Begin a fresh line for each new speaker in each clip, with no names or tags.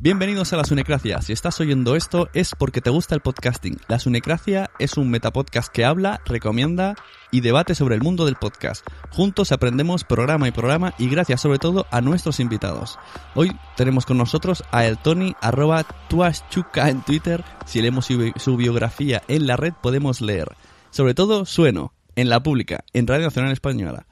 Bienvenidos a La Sunecracia. Si estás oyendo esto es porque te gusta el podcasting. La Sunecracia es un metapodcast que habla, recomienda y debate sobre el mundo del podcast. Juntos aprendemos programa y programa y gracias sobre todo a nuestros invitados. Hoy tenemos con nosotros a el Tony arroba tuaschuca en Twitter. Si leemos su, su biografía en la red podemos leer. Sobre todo Sueno, en la pública, en Radio Nacional Española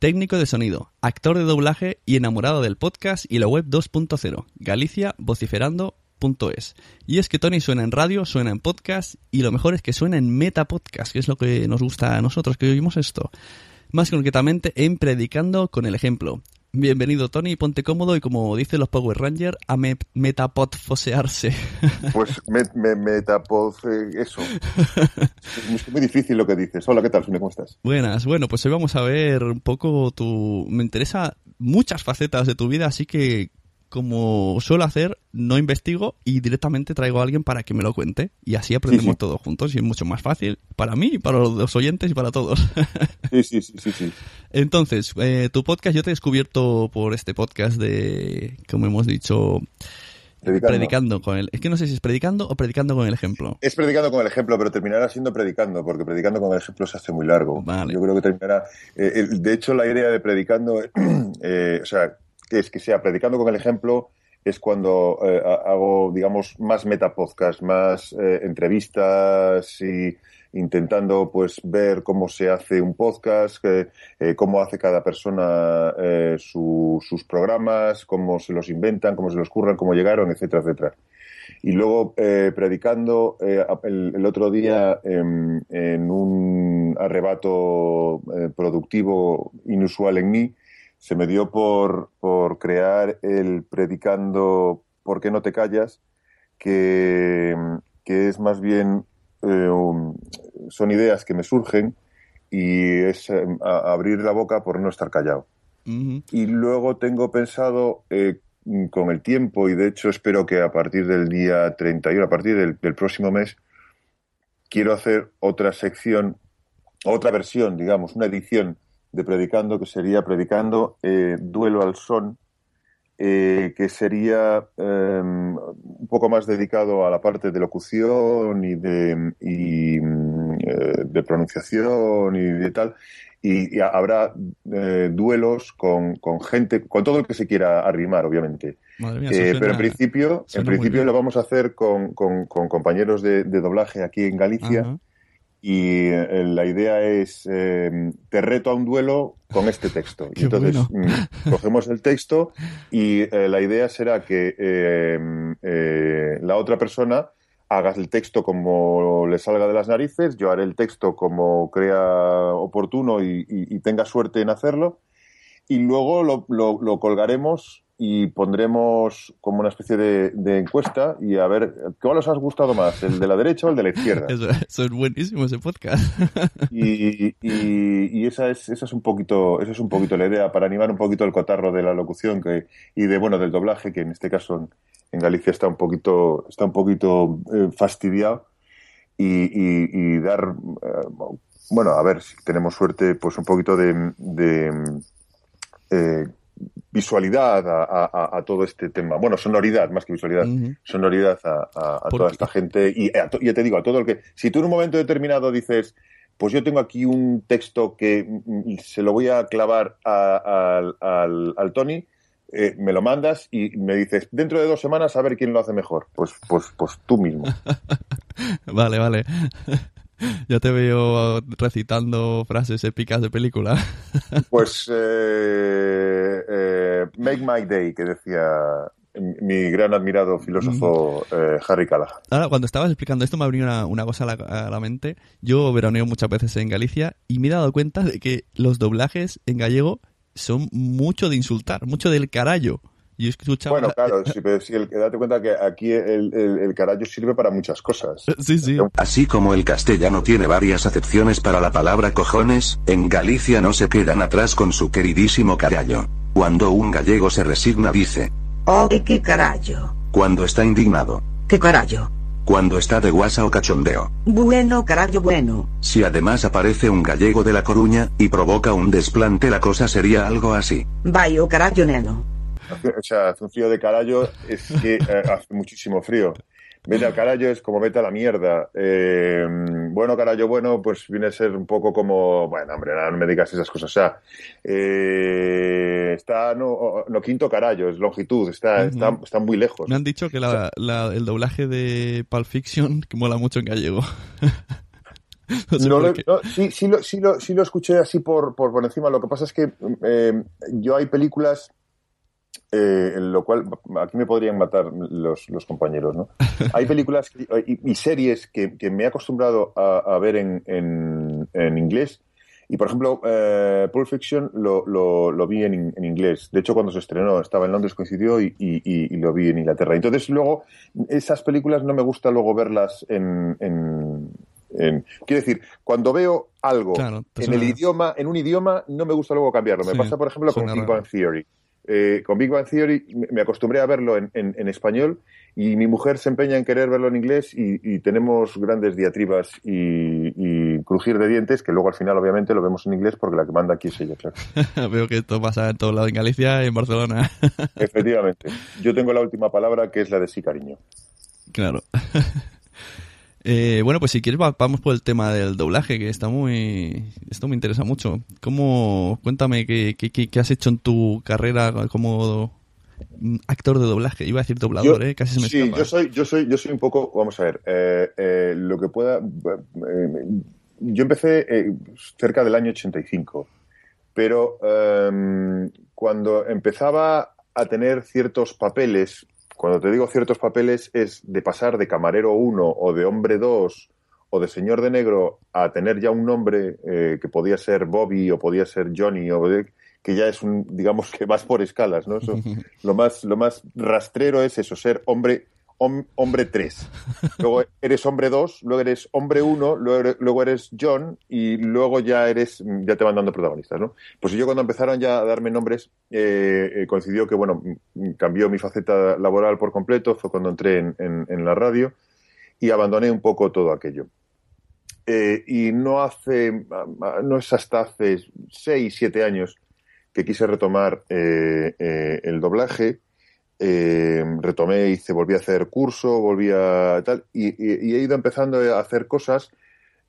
técnico de sonido, actor de doblaje y enamorado del podcast y la web 2.0, Galicia vociferando.es. Y es que Tony suena en radio, suena en podcast y lo mejor es que suena en meta podcast, que es lo que nos gusta a nosotros que oímos esto. Más concretamente en Predicando con el ejemplo. Bienvenido Tony, ponte cómodo y como dicen los Power Rangers, a me metapodfosearse.
Pues me, me, metapod, eh, eso. es muy difícil lo que dices. Hola, ¿qué tal, Sune? ¿Cómo estás?
Buenas, bueno, pues hoy vamos a ver un poco tu... Me interesa muchas facetas de tu vida, así que como suelo hacer, no investigo y directamente traigo a alguien para que me lo cuente. Y así aprendemos
Sí, sí.
todos juntos y es mucho más fácil para mí, para los oyentes y para todos.
Sí, sí, sí, sí. sí.
Entonces, eh, tu podcast, yo te he descubierto por este podcast de, como hemos dicho,
Predicando.
predicando con el... Es que no sé si es predicando o predicando con el ejemplo.
Es predicando con el ejemplo, pero terminará siendo predicando, porque predicando con el ejemplo se hace muy largo.
Vale.
Yo creo que terminará. eh, el- de hecho, la idea de predicando, eh, o sea, que es que sea predicando con el ejemplo, es cuando eh, ha- hago, digamos, más metapodcast, más eh, entrevistas y intentando pues ver cómo se hace un podcast, eh, cómo hace cada persona su- sus programas, cómo se los inventan, cómo se los curran, cómo llegaron, etcétera, etcétera. Y luego predicando el, el otro día em, en un arrebato productivo inusual en mí, se me dio por, por crear el predicando ¿Por qué no te callas? que, que es más bien eh, son ideas que me surgen y es eh, abrir la boca por no estar callado. Y luego tengo pensado eh, con el tiempo, y de hecho espero que a partir del día 31, a partir del, del próximo mes, quiero hacer otra sección, otra versión, digamos, una edición de Predicando, que sería Predicando eh, Duelo al Son, eh, que sería eh, un poco más dedicado a la parte de locución y de, y, eh, de pronunciación y de tal. Y, y habrá eh, duelos con, con gente, con todo el que se quiera arrimar, obviamente.
Madre mía, suena-
pero en principio, en principio lo vamos a hacer con, con- con compañeros de, de doblaje aquí en Galicia. Y eh, la idea es, eh, te reto a un duelo con este texto. Y entonces
bueno.
mm, cogemos el texto y eh, la idea será que eh, eh, la otra persona hagas el texto como le salga de las narices, yo haré el texto como crea oportuno y, y- y tenga suerte en hacerlo, y luego lo, lo- lo colgaremos y pondremos como una especie de, de encuesta y a ver, ¿cuál os ha gustado más? ¿El de la derecha o el de la izquierda?
Eso, eso es buenísimo ese podcast.
Y, y- y esa es esa es un poquito esa es un poquito la idea para animar un poquito el cotarro de la locución que y de bueno del doblaje que en este caso en, en Galicia está un poquito está un poquito eh, fastidiado y, y- y dar eh, bueno a ver si tenemos suerte pues un poquito de, de, eh, visualidad a, a- a todo este tema bueno sonoridad más que visualidad sonoridad a, toda esta gente y to- ya te digo, a todo el que... Si tú en un momento determinado dices, pues yo tengo aquí un texto que mm, se lo voy a clavar al, al- al Tony, eh, me lo mandas y me dices, dentro de dos semanas a ver quién lo hace mejor. Pues, pues, pues tú mismo.
Vale, vale. Ya te veo recitando frases épicas de película.
Pues eh, eh, Make My Day, que decía mi gran admirado filósofo eh, Harry Callahan.
Ahora, cuando estabas explicando esto, me venido una, una cosa a la, a la mente. Yo veraneo muchas veces en Galicia y me he dado cuenta de que los doblajes en gallego son mucho de insultar, mucho del carallo. Yo escuchaba...
Bueno, claro, sí, pero sí, el, date cuenta que aquí el, el, carallo sirve para muchas cosas.
Sí, sí.
Así como el castellano tiene varias acepciones para la palabra cojones, en Galicia no se quedan atrás con su queridísimo carallo. Cuando un gallego se resigna dice,
¡Oh, qué carallo!
Cuando está indignado.
¿Qué carallo?
Cuando está de guasa o cachondeo.
Bueno, carallo, bueno.
Si además aparece un gallego de La Coruña, y provoca un desplante la cosa sería algo así.
Vaya, carallo, neno.
O sea, hace un frío de carallo, es que eh, hace muchísimo frío. Vete al carallo es como vete a la mierda. Eh, bueno, carallo, bueno, pues viene a ser un poco como, bueno, hombre, no, me digas esas cosas. O sea, eh, está, no, no, quinto carallo, es longitud, está, está, muy lejos.
Me han dicho que el doblaje de Pulp Fiction que mola mucho en gallego.
sí, sí, lo, sí, lo, sí lo escuché así por, por, por encima. Lo que pasa es que yo hay películas eh, en lo cual aquí me podrían matar los, los compañeros, ¿no? Hay películas y, series que, me he acostumbrado a, ver en, en, inglés y, por ejemplo, eh, Pulp Fiction lo, lo, vi en, en, inglés. De hecho, cuando se estrenó, estaba en Londres, coincidió y, y, lo vi en Inglaterra. Entonces, luego, esas películas no me gusta luego verlas en... en quiero decir, cuando veo algo en el idioma, en un idioma, no me gusta luego cambiarlo. Me pasa, por ejemplo, con Big Bang Theory. Eh, con Big Bang Theory me acostumbré a verlo en, en, español y mi mujer se empeña en querer verlo en inglés y, tenemos grandes diatribas y, crujir de dientes que luego al final obviamente lo vemos en inglés porque la que manda aquí es ella, claro.
Veo que esto pasa en todos lados, en Galicia y en Barcelona.
Efectivamente. Yo tengo la última palabra que es la de sí, cariño.
Claro. Eh, bueno, pues si quieres vamos por el tema del doblaje, que está muy... Esto me interesa mucho. ¿Cómo... Cuéntame qué, qué, has hecho en tu carrera como actor de doblaje? Iba a decir doblador, ¿eh? Casi se me
Sí, yo soy, yo, soy, yo soy un poco... Vamos a ver, eh, eh, lo que pueda... yo empecé cerca del año 85, pero em, cuando empezaba a tener ciertos papeles cuando te digo ciertos papeles es de pasar de camarero 1 o de hombre 2 o de señor de negro a tener ya un nombre eh, que podía ser Bobby o podía ser Johnny o que ya es un digamos que vas por escalas, ¿no? lo más lo más rastrero es eso, ser hombre hombre 3. Luego eres hombre 2, luego eres hombre 1, luego, eres John y luego ya eres, ya te van dando protagonistas, ¿no? Pues yo cuando empezaron ya a darme nombres, eh, eh, coincidió que, bueno, cambió mi faceta laboral por completo, fue cuando entré en, la radio y abandoné un poco todo aquello. Eh, y no hace, no es hasta hace 6, 7 años que quise retomar el doblaje eh, retomé, hice, volví a hacer curso, volví a tal, y, he ido empezando a hacer cosas.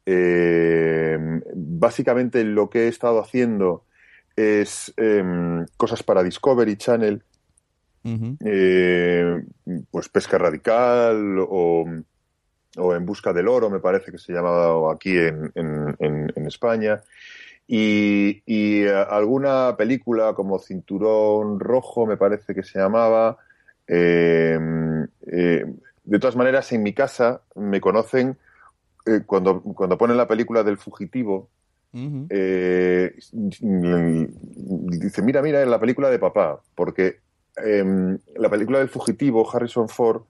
Eh, básicamente lo que he estado haciendo es em, cosas para Discovery Channel, eh, pues pesca radical o, en busca del oro, me parece que se llamaba aquí en, en España. Y, eh, alguna película como Cinturón Rojo, me parece que se llamaba. Em, eh, de todas maneras, en mi casa me conocen eh, cuando, cuando ponen la película del fugitivo. dice, mira, mira, en la película de papá, porque em, la película del fugitivo, Harrison Ford,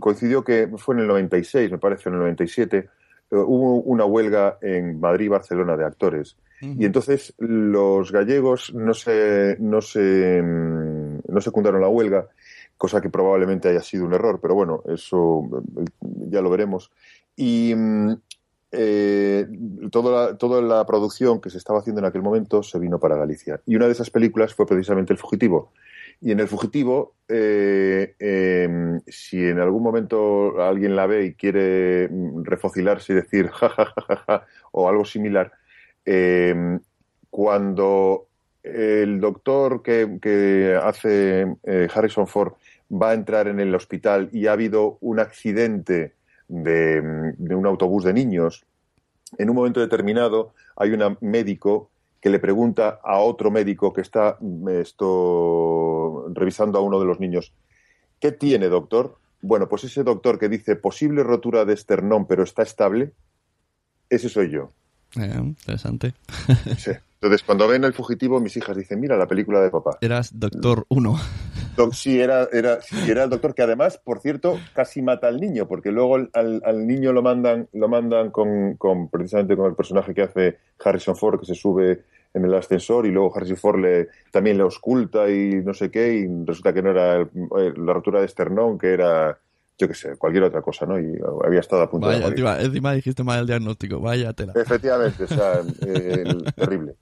coincidió que fue en el 96, me parece, en el 97, hubo una huelga en Madrid y Barcelona de actores. Y entonces los gallegos no se, no se, mm, no secundaron la huelga, cosa que probablemente haya sido un error, pero bueno, eso eh, ya lo veremos. Y mm, eh, toda, la, toda la producción que se estaba haciendo en aquel momento se vino para Galicia. Y una de esas películas fue precisamente El Fugitivo. Y en El Fugitivo, eh, em, si en algún momento alguien la ve y quiere mm, refocilarse y decir ja, o algo similar, em, cuando el doctor que, hace eh, Harrison Ford va a entrar en el hospital y ha habido un accidente de, de un autobús de niños, en un momento determinado hay un médico que le pregunta a otro médico que está esto, revisando a uno de los niños, ¿qué tiene, doctor? Bueno, pues ese doctor que dice posible rotura de esternón pero está estable, ese soy yo.
Eh, interesante.
Sí. Entonces, cuando ven El Fugitivo, mis hijas dicen, mira la película de papá.
Eras Doctor Uno.
Doc- Sí, era, era, sí, era el doctor que además, por cierto, casi mata al niño, porque luego al, al- al niño lo mandan, lo mandan con, con precisamente con el personaje que hace Harrison Ford, que se sube en el ascensor y luego Harrison Ford le, también le ausculta y no sé qué, y resulta que no era el- eh, la rotura de esternón, que era, yo qué sé, cualquier otra cosa, ¿no? Y había estado a punto de
Vaya,
morir.
encima, encima dijiste mal el diagnóstico. Vaya tela.
Efectivamente, o sea, eh, el- terrible.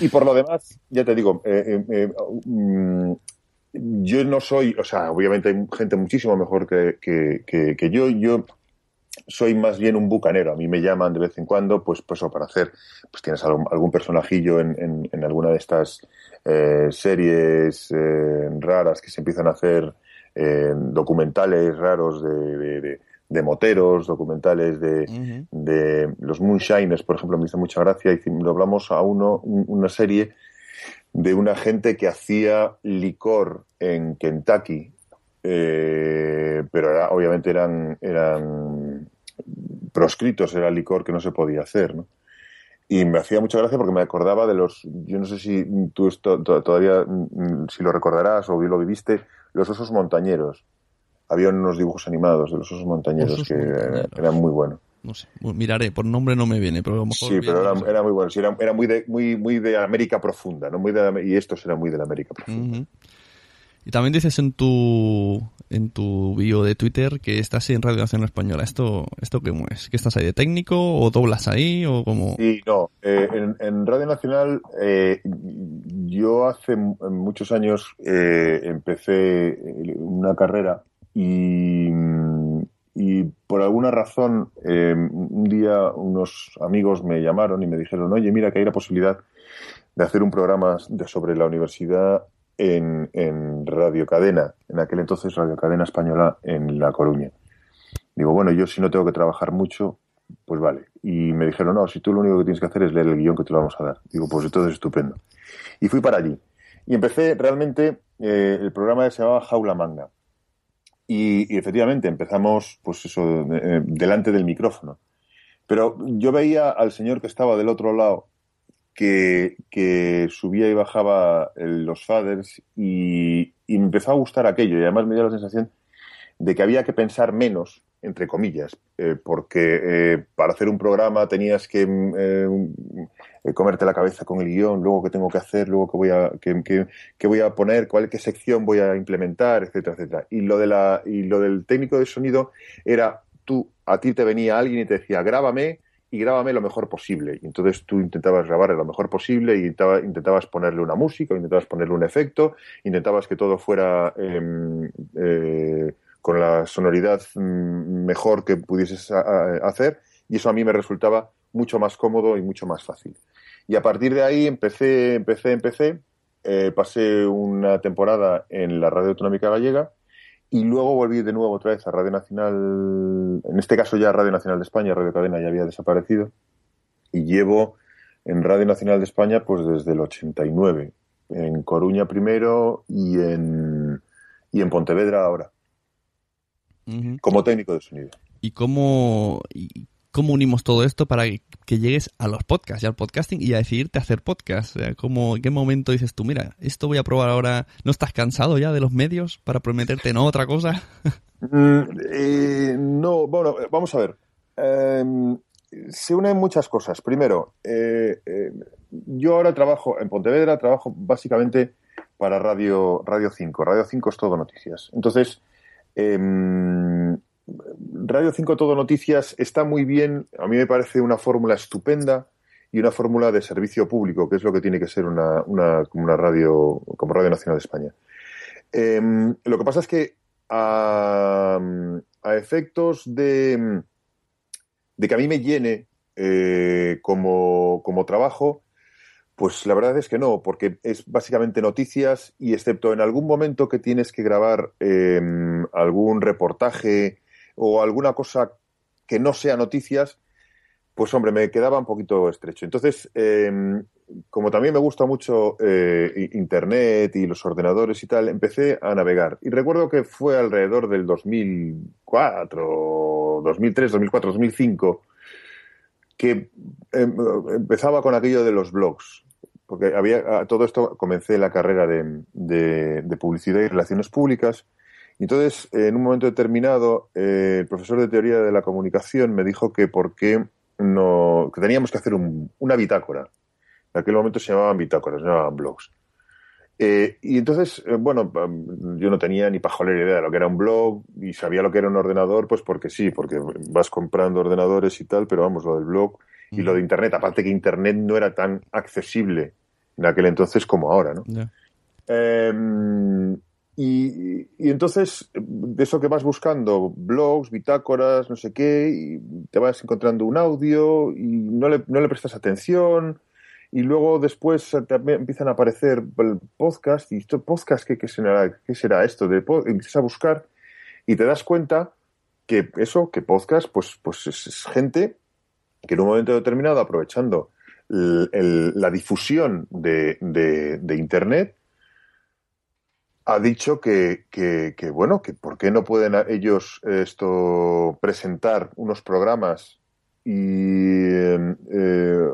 Y por lo demás, ya te digo, eh, eh, eh, mm, yo no soy, o sea, obviamente hay gente muchísimo mejor que, que, que- que yo. Yo soy más bien un bucanero. A mí me llaman de vez en cuando, pues, pues o para hacer, pues tienes algún, algún personajillo en, en, en alguna de estas eh, series eh, raras que se empiezan a hacer, eh, documentales raros de, de- de- de moteros, documentales de, de los Moonshiners, por ejemplo, me hizo mucha gracia. Lo hablamos a uno, un- una serie de una gente que hacía licor en Kentucky, eh, pero era- obviamente eran, eran proscritos, era licor que no se podía hacer, ¿no? Y me hacía mucha gracia porque me acordaba de los, yo no sé si tú esto todavía, mm, si lo recordarás o bien lo viviste, los osos montañeros. Había unos dibujos animados de los osos montañeros
Osos
que
montañeros.
eran muy buenos.
No sé. Miraré, por nombre no me viene, pero a lo mejor.
Sí, pero era, muy bueno. Sí, era, era muy, de, muy, muy de América profunda, ¿no? Muy de, y estos eran muy de la América profunda.
Y también dices en tu en tu bio de Twitter que estás en Radio Nacional Española. ¿Esto, esto cómo es? ¿Que estás ahí de técnico o doblas ahí o como...?
Y no, eh, en, Radio Nacional eh, yo hace muchos años eh, empecé una carrera y, y por alguna razón un día unos amigos me llamaron y me dijeron, oye, mira que hay la posibilidad de hacer un programa de- sobre la universidad en, en Radio Cadena, en aquel entonces Radio Cadena Española en La Coruña. Digo, bueno, yo si no tengo que trabajar mucho, pues vale. Y me dijeron, no, si tú lo único que tienes que hacer es leer el guion que te lo vamos a dar. Digo, pues entonces estupendo. Y fui para allí. Y empecé realmente, eh, el programa se llamaba Jaula Magna. Y, efectivamente empezamos, pues eso, eh, delante del micrófono. Pero yo veía al señor que estaba del otro lado que, que subía y bajaba el- los faders y, me empezó a gustar aquello. Y además me dio la sensación de que había que pensar menos, entre comillas, eh, porque eh, para hacer un programa tenías que mm, eh, comerte la cabeza con el guion, luego qué tengo que hacer, luego qué voy a, qué- qué voy a poner, cuál qué sección voy a implementar, etcétera, etcétera. Y lo de la, y lo del técnico de sonido era tú, a ti te venía alguien y te decía, grábame y grábame lo mejor posible. Y entonces tú intentabas grabar lo mejor posible y intentaba- intentabas ponerle una música, intentabas ponerle un efecto, intentabas que todo fuera em, eh, con la sonoridad mm, mejor que pudieses hacer y eso a mí me resultaba mucho más cómodo y mucho más fácil. Y a partir de ahí empecé, empecé, empecé, eh, pasé una temporada en la Radio Autonómica Gallega y luego volví de nuevo otra vez a Radio Nacional, en este caso ya Radio Nacional de España, Radio Cadena ya había desaparecido y llevo en Radio Nacional de España pues desde el 89, en Coruña primero y en, y en Pontevedra ahora, como técnico de sonido.
¿Y cómo, y cómo unimos todo esto para que, llegues a los podcasts y al podcasting y a decidirte a hacer podcast? O sea, ¿cómo, ¿En qué momento dices tú, mira, esto voy a probar ahora? ¿No estás cansado ya de los medios para prometerte no otra cosa?
Mm, eh, no, bueno, eh, vamos a ver. Eh, se unen muchas cosas. Primero, eh, yo ahora trabajo en Pontevedra, trabajo básicamente para Radio, Radio 5. Radio 5 es todo noticias. Entonces, em, Radio 5 Todo Noticias está muy bien, a mí me parece una fórmula estupenda y una fórmula de servicio público, que es lo que tiene que ser una, una, una radio, como Radio Nacional de España. Em, lo que pasa es que a, a efectos de, de que a mí me llene eh, como, como trabajo, pues la verdad es que no, porque es básicamente noticias y excepto en algún momento que tienes que grabar eh, algún reportaje o alguna cosa que no sea noticias, pues hombre, me quedaba un poquito estrecho. Entonces, eh, como también me gusta mucho eh, Internet y los ordenadores y tal, empecé a navegar. Y recuerdo que fue alrededor del 2004, 2003, 2004, 2005, que em, empezaba con aquello de los blogs. Porque había todo esto comencé la carrera de publicidad y relaciones públicas. Entonces, en un momento determinado, eh, el profesor de teoría de la comunicación me dijo que por qué no, que teníamos que hacer un- una bitácora. En aquel momento se llamaban bitácoras, no llamaban blogs. Eh, y entonces, eh, bueno, yo no tenía ni pajolera idea de lo que era un blog y sabía lo que era un ordenador, pues porque sí, porque vas comprando ordenadores y tal, pero vamos, lo del blog y lo de Internet, aparte que Internet no era tan accesible en aquel entonces como ahora, ¿no? Eh, y, y entonces, de eso que vas buscando, blogs, bitácoras, no sé qué, y te vas encontrando un audio y no le, no le prestas atención. Y luego después también empiezan a aparecer el podcast. ¿Y esto podcast qué, qué será, qué será esto? De, empiezas a buscar y te das cuenta que eso, que podcast, pues, pues es, gente que en un momento determinado, aprovechando la difusión de- de Internet, ha dicho que, que- bueno, que por qué no pueden ellos eh, esto presentar unos programas y eh, eh,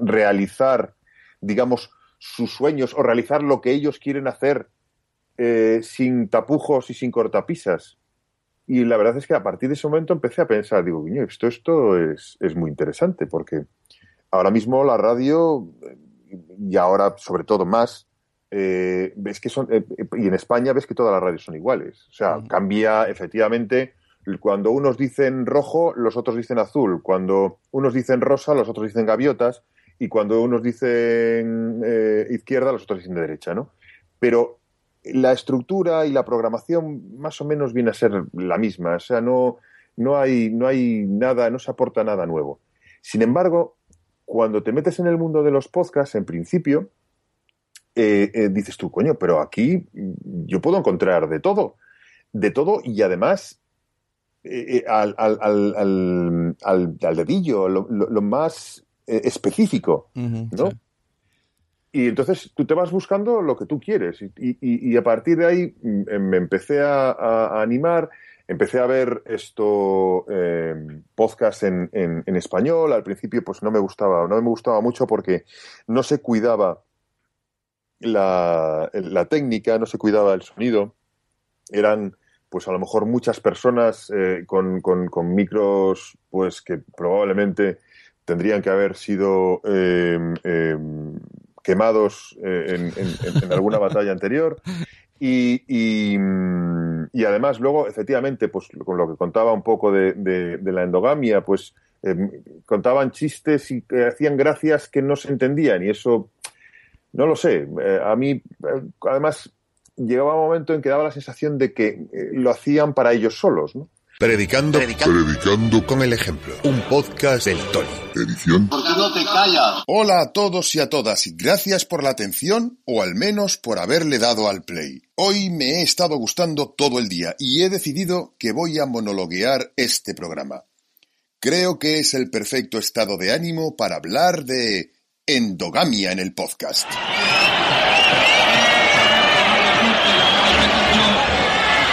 realizar, digamos, sus sueños o realizar lo que ellos quieren hacer eh, sin tapujos y sin cortapisas. Y la verdad es que a partir de ese momento empecé a pensar, digo, "Coño, esto, esto es, es muy interesante porque ahora mismo la radio, y ahora sobre todo más, eh, ves que son, eh, y en España ves que todas las radios son iguales. O sea, cambia efectivamente, cuando unos dicen rojo, los otros dicen azul. Cuando unos dicen rosa, los otros dicen gaviotas. Y cuando unos dicen eh, izquierda, los otros dicen de derecha, ¿no? Pero la estructura y la programación más o menos viene a ser la misma. O sea, no, no, hay, no hay nada, no se aporta nada nuevo. Sin embargo, cuando te metes en el mundo de los podcasts, en principio, eh, eh, dices tú, coño, pero aquí yo puedo encontrar de todo. De todo y además eh, al, al, al, al, al- al dedillo, lo, lo- lo más específico. ¿no?
sí.
Y entonces tú te vas buscando lo que tú quieres. Y, y- y a partir de ahí mm, eh, me empecé a, a- a animar, empecé a ver esto, eh, podcast en, en- en español. Al principio pues no me gustaba, no me gustaba mucho porque no se cuidaba la, técnica, no se cuidaba el sonido. Eran pues a lo mejor muchas personas eh, con, con- micros pues que probablemente tendrían que haber sido eh, eh, quemados eh, en, alguna batalla anterior. Y, y, además luego, efectivamente, pues con lo que contaba un poco de, de- de la endogamia, pues eh, contaban chistes y hacían gracias que no se entendían y eso, no lo sé, eh, a mí eh, además llegaba un momento en que daba la sensación de que eh, lo hacían para ellos solos, ¿no?
Predicando,
Predicando
con el ejemplo. Un podcast del Tony.
edición.
¿Por qué no te callas?
Hola a todos y a todas y gracias por la atención o al menos por haberle dado al play. Hoy me he estado gustando todo el día y he decidido que voy a monologuear este programa. Creo que es el perfecto estado de ánimo para hablar de endogamia en el podcast.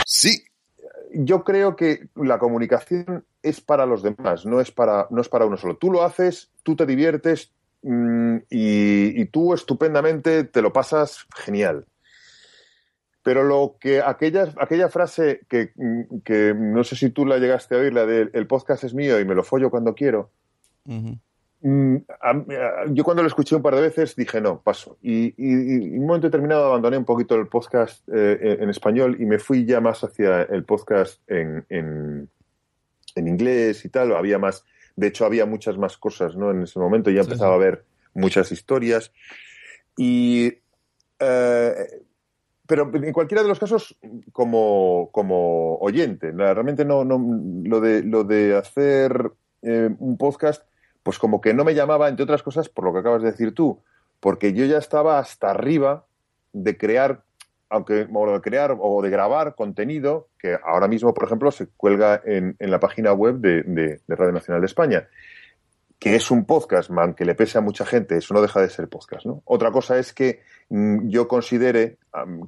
Sí,
yo creo que la comunicación es para los demás, no es para, no es para uno solo. Tú lo haces, tú te diviertes mm, y, y tú estupendamente te lo pasas genial. Pero lo que aquella, aquella frase que, mm, que no sé si tú la llegaste a oír, la de el podcast es mío y me lo follo cuando quiero, a- yo cuando lo escuché un par de veces dije no, paso. Y, en un momento determinado abandoné un poquito el podcast eh, en, español y me fui ya más hacia el podcast en, en, en inglés y tal. Había más, de hecho había muchas más cosas ¿no? en ese momento. Ya empezaba
sí.
a ver muchas historias. Y eh, pero en cualquiera de los casos como, como oyente. Realmente no, no lo de lo de hacer eh, un podcast, pues como que no me llamaba, entre otras cosas, por lo que acabas de decir tú, porque yo ya estaba hasta arriba de crear, aunque o de crear o de grabar contenido que ahora mismo, por ejemplo, se cuelga en, en la página web de, de- de Radio Nacional de España que es un podcast, man, que le pese a mucha gente, eso no deja de ser podcast, ¿no? Otra cosa es que mm, yo considere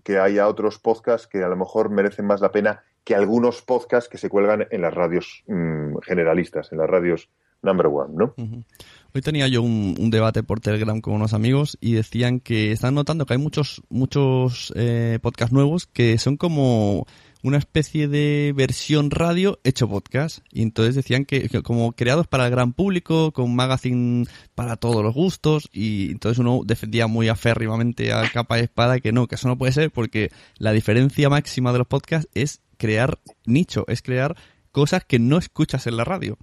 que haya otros podcasts que a lo mejor merecen más la pena que algunos podcasts que se cuelgan en las radios mm, generalistas, en las radios number one, ¿no?
Hoy tenía yo un, debate por Telegram con unos amigos y decían que están notando que hay muchos, muchos eh, podcasts nuevos que son como una especie de versión radio hecho podcast. Y entonces decían que, como creados para el gran público, con magazine para todos los gustos, y entonces uno defendía muy aférrimamente a capa y espada que no, que eso no puede ser porque la diferencia máxima de los podcasts es crear nicho, es crear cosas que no escuchas en la radio.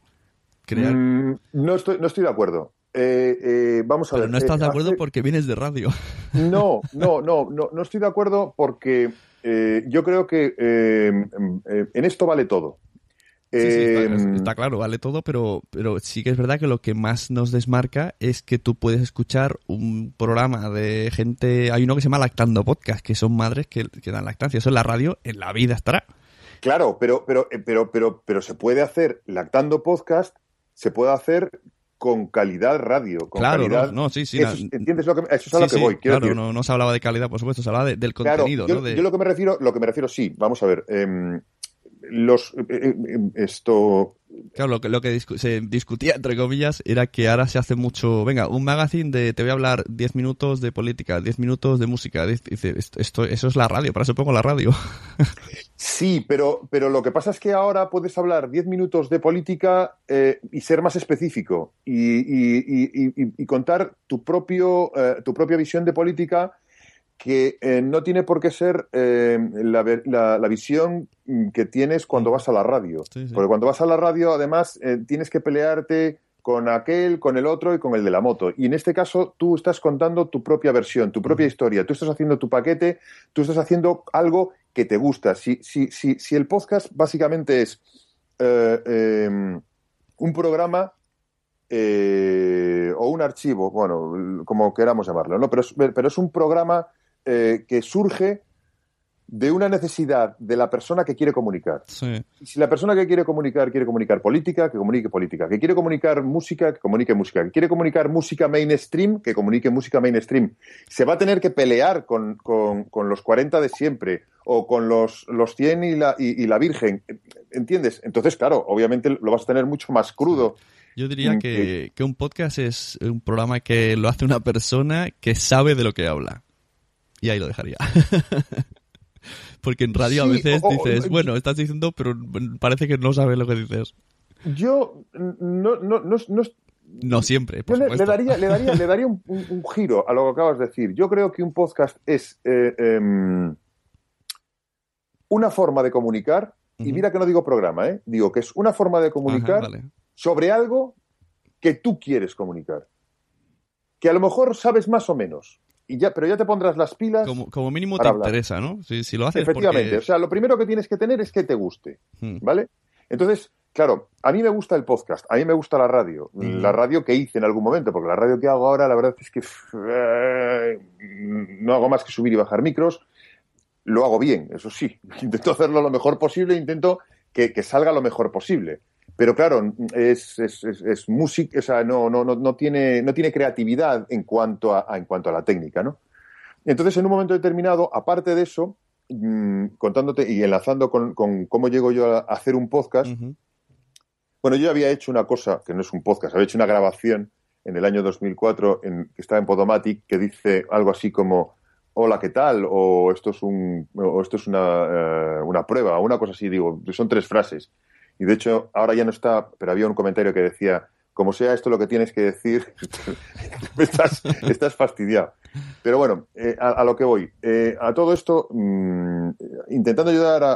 Crear...
Mm, no, estoy, no estoy de acuerdo. Eh, eh, vamos a
Pero
ver.
no estás
eh,
de acuerdo
hace-
porque vienes de radio.
No, no, no, no, no estoy de acuerdo porque eh, yo creo que eh, eh, en esto vale todo.
Sí, sí, está,
Eh,
está claro, vale todo, pero, pero sí que es verdad que lo que más nos desmarca es que tú puedes escuchar un programa de gente. Hay uno que se llama Lactando Podcast, que son madres que, que dan lactancia. Eso en la radio, en la vida estará.
Claro, pero, pero, eh, pero, pero, pero se puede hacer lactando podcast, se puede hacer con calidad radio, con
claro,
calidad.
no, no, sí, sí.
Eso ¿Entiendes lo que, eso es a lo que
sí,
voy?
Claro,
decir,
no, no se hablaba de calidad, por supuesto, se hablaba de- del
Claro,
contenido,
yo,
¿no? De-
yo lo que me refiero, lo que me refiero, sí, vamos a ver, em, los eh, eh, em, esto
Claro, lo que, lo que discu- se discutía, entre comillas, era que ahora se hace mucho, venga, un magazine de, te voy a hablar 10 minutos de política, 10 minutos de música, dice, esto, esto- eso es la radio, para eso pongo la radio.
Sí, pero, pero lo que pasa es que ahora puedes hablar 10 minutos de política eh, y ser más específico y, y- y- y- y contar tu, propio, eh, tu propia visión de política que eh, no tiene por qué ser eh, la, la- la visión mm, que tienes cuando vas a la radio.
Sí, sí.
Porque cuando vas a la radio, además, eh, tienes que pelearte con aquel, con el otro y con el de la moto. Y en este caso, tú estás contando tu propia versión, tu propia historia. Tú estás haciendo tu paquete, tú estás haciendo algo que te gusta. Si, si, si, si el podcast básicamente es eh, un programa eh, o un archivo, bueno, como queramos llamarlo, ¿no? Pero es, pero es un programa eh, que surge de una necesidad de la persona que quiere comunicar.
Sí.
Si la persona que quiere comunicar quiere comunicar política, que comunique política. Que quiere comunicar música, que comunique música. Que quiere comunicar música mainstream, que comunique música mainstream. Se va a tener que pelear con, con- con los 40 de siempre o con los, los 100 y la, y, y la Virgen. ¿Entiendes? Entonces, claro, obviamente lo vas a tener mucho más crudo.
Yo diría
Mm,
que, que un podcast es un programa que lo hace una persona que sabe de lo que habla. Y ahí lo dejaría. Porque en radio a veces dices, bueno, estás diciendo, pero parece que no sabes lo que dices.
Yo no, no, no, no,
No siempre, por
Yo le, daría, le daría, le daría un, un- un giro a lo que acabas de decir. Yo creo que un podcast es eh, em, una forma de comunicar, y mira que no digo programa, ¿eh? digo que es una forma de comunicar
Ajá, vale.
sobre algo que tú quieres comunicar. Que a lo mejor sabes más o menos, y ya, pero ya te pondrás las pilas.
como, como mínimo te
hablar.
interesa, ¿no? Si, si lo haces
Efectivamente,
porque...
o sea, lo primero que tienes que tener es que te guste.
Hmm.
¿Vale? Entonces, claro, a mí me gusta el podcast, a mí me gusta la radio,
Ujú.
la radio que hice en algún momento, porque la radio que hago ahora, la verdad es que eh, no hago más que subir y bajar micros, lo hago bien, eso sí, intento hacerlo lo mejor posible, intento que, que salga lo mejor posible. Pero claro, es, es, es, es música, o sea, no, no, no, no, tiene, no tiene creatividad en cuanto a, a- en cuanto a la técnica, ¿no? Entonces, en un momento determinado, aparte de eso, mm, contándote y enlazando con, con cómo llego yo a hacer un podcast, bueno, yo había hecho una cosa que no es un podcast, había hecho una grabación en el año 2004 en, que estaba en Podomatic que dice algo así como hola, ¿qué tal? O esto es, un, o esto es una, eh, una prueba, o una cosa así, digo, son tres frases. Y de hecho, ahora ya no está, pero había un comentario que decía, como sea esto lo que tienes que decir, estás, estás fastidiado. Pero bueno, eh, a, lo que voy. Eh, a todo esto, mm, intentando ayudar a,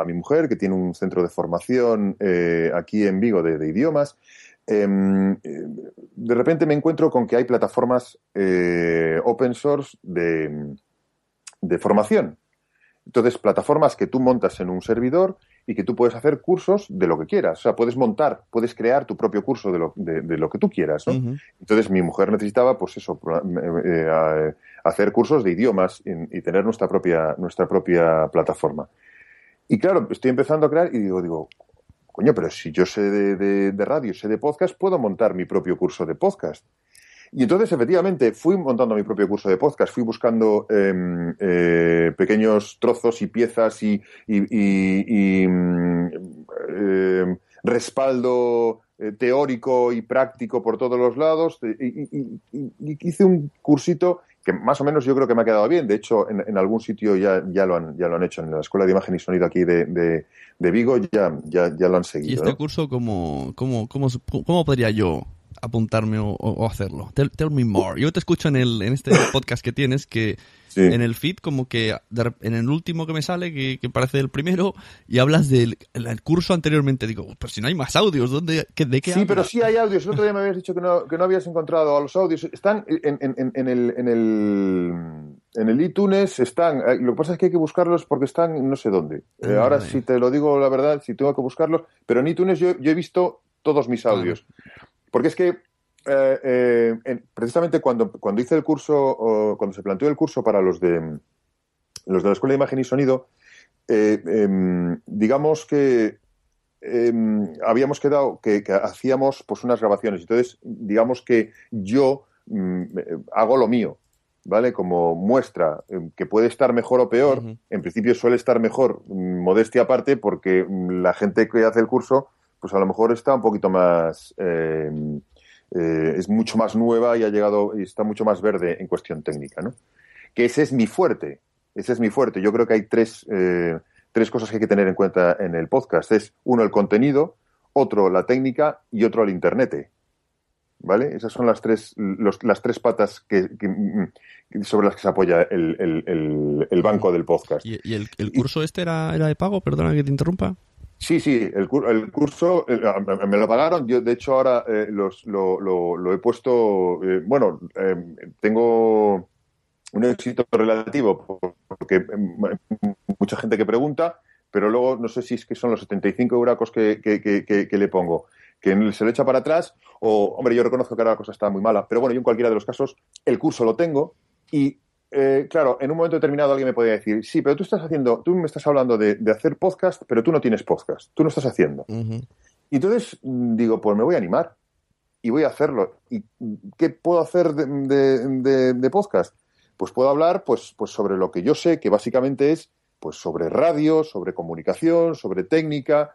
a- mi mujer, que tiene un centro de formación eh, aquí en Vigo de, de idiomas, em, eh, de repente me encuentro con que hay plataformas open source de, de formación. Entonces, plataformas que tú montas en un servidor y que tú puedes hacer cursos de lo que quieras. O sea, puedes montar, puedes crear tu propio curso de lo, de, de lo que tú quieras. ¿no? Entonces mi mujer necesitaba, pues eso, eh, eh, hacer cursos de idiomas y, y tener nuestra propia, nuestra propia plataforma. Y claro, estoy empezando a crear y digo, digo, coño, pero si yo sé de, de- de radio, sé de podcast, puedo montar mi propio curso de podcast. Y entonces, efectivamente, fui montando mi propio curso de podcast, fui buscando em, eh, pequeños trozos y piezas y, y- y- y, mm, em, respaldo eh, teórico y práctico por todos los lados. Y, y- y- y hice un cursito que más o menos yo creo que me ha quedado bien. De hecho, en, en algún sitio ya, ya, lo han, ya lo han hecho. En la Escuela de Imagen y Sonido aquí de, de, de Vigo ya, ya, ya lo han
¿Y
seguido.
este
¿no?
curso cómo, cómo, cómo, cómo podría yo apuntarme o, o hacerlo? Tell, tell me more. Yo te escucho en, el, en este podcast que tienes que
Sí.
en el feed como que en el último que me sale, que, que parece el primero, y hablas del el curso anteriormente. Digo, pero si no hay más audios, ¿dónde, qué- ¿de qué
Sí, pero sí hay audios. El otro día me habías dicho que no, que no habías encontrado a los audios. Están en, en- en- en el, en, el, en el iTunes, están. eh, Lo que pasa es que hay que buscarlos porque están no sé dónde. Eh,
Ah,
ahora, si te lo digo la verdad, si tengo que buscarlos. Pero en iTunes yo, yo he visto todos mis audios. Porque es que eh, eh, en- precisamente cuando, cuando hice el curso, o cuando se planteó el curso para los de los de la Escuela de Imagen y Sonido, eh, em, digamos que em, habíamos quedado que, que hacíamos pues unas grabaciones. Entonces, digamos que yo mm, hago lo mío, ¿vale? Como muestra, eh, que puede estar mejor o peor. En principio suele estar mejor, mm, modestia aparte, porque mm, la gente que hace el curso, pues a lo mejor está un poquito más. eh, eh, es mucho más nueva y ha llegado y está mucho más verde en cuestión técnica, ¿no? Que ese es mi fuerte. Ese es mi fuerte. Yo creo que hay tres, eh, tres cosas que hay que tener en cuenta en el podcast. Es uno el contenido, otro la técnica y otro el internet. ¿Vale? Esas son las tres, los- las tres patas que, mm, sobre las que se apoya el, el- el- banco del podcast.
¿Y, el curso este era, era de pago? Perdona que te interrumpa.
Sí, sí, el, el curso eh, me lo pagaron. Yo, de hecho, ahora eh, los, lo, lo- lo he puesto. eh, bueno, eh, tengo un éxito relativo porque eh, mucha gente que pregunta, pero luego no sé si es que son los 75 euracos que- que- que le pongo, que se lo echa para atrás, o, hombre, yo reconozco que ahora la cosa está muy mala, pero bueno, yo en cualquiera de los casos, el curso lo tengo y eh, claro, en un momento determinado alguien me podría decir, sí, pero tú estás haciendo, tú me estás hablando de, de hacer podcast, pero tú no tienes podcast, tú no estás haciendo. Y entonces mm, digo, pues me voy a animar y voy a hacerlo. ¿Y qué puedo hacer de, de- de- de podcast? Pues puedo hablar pues, pues sobre lo que yo sé, que básicamente es pues sobre radio, sobre comunicación, sobre técnica,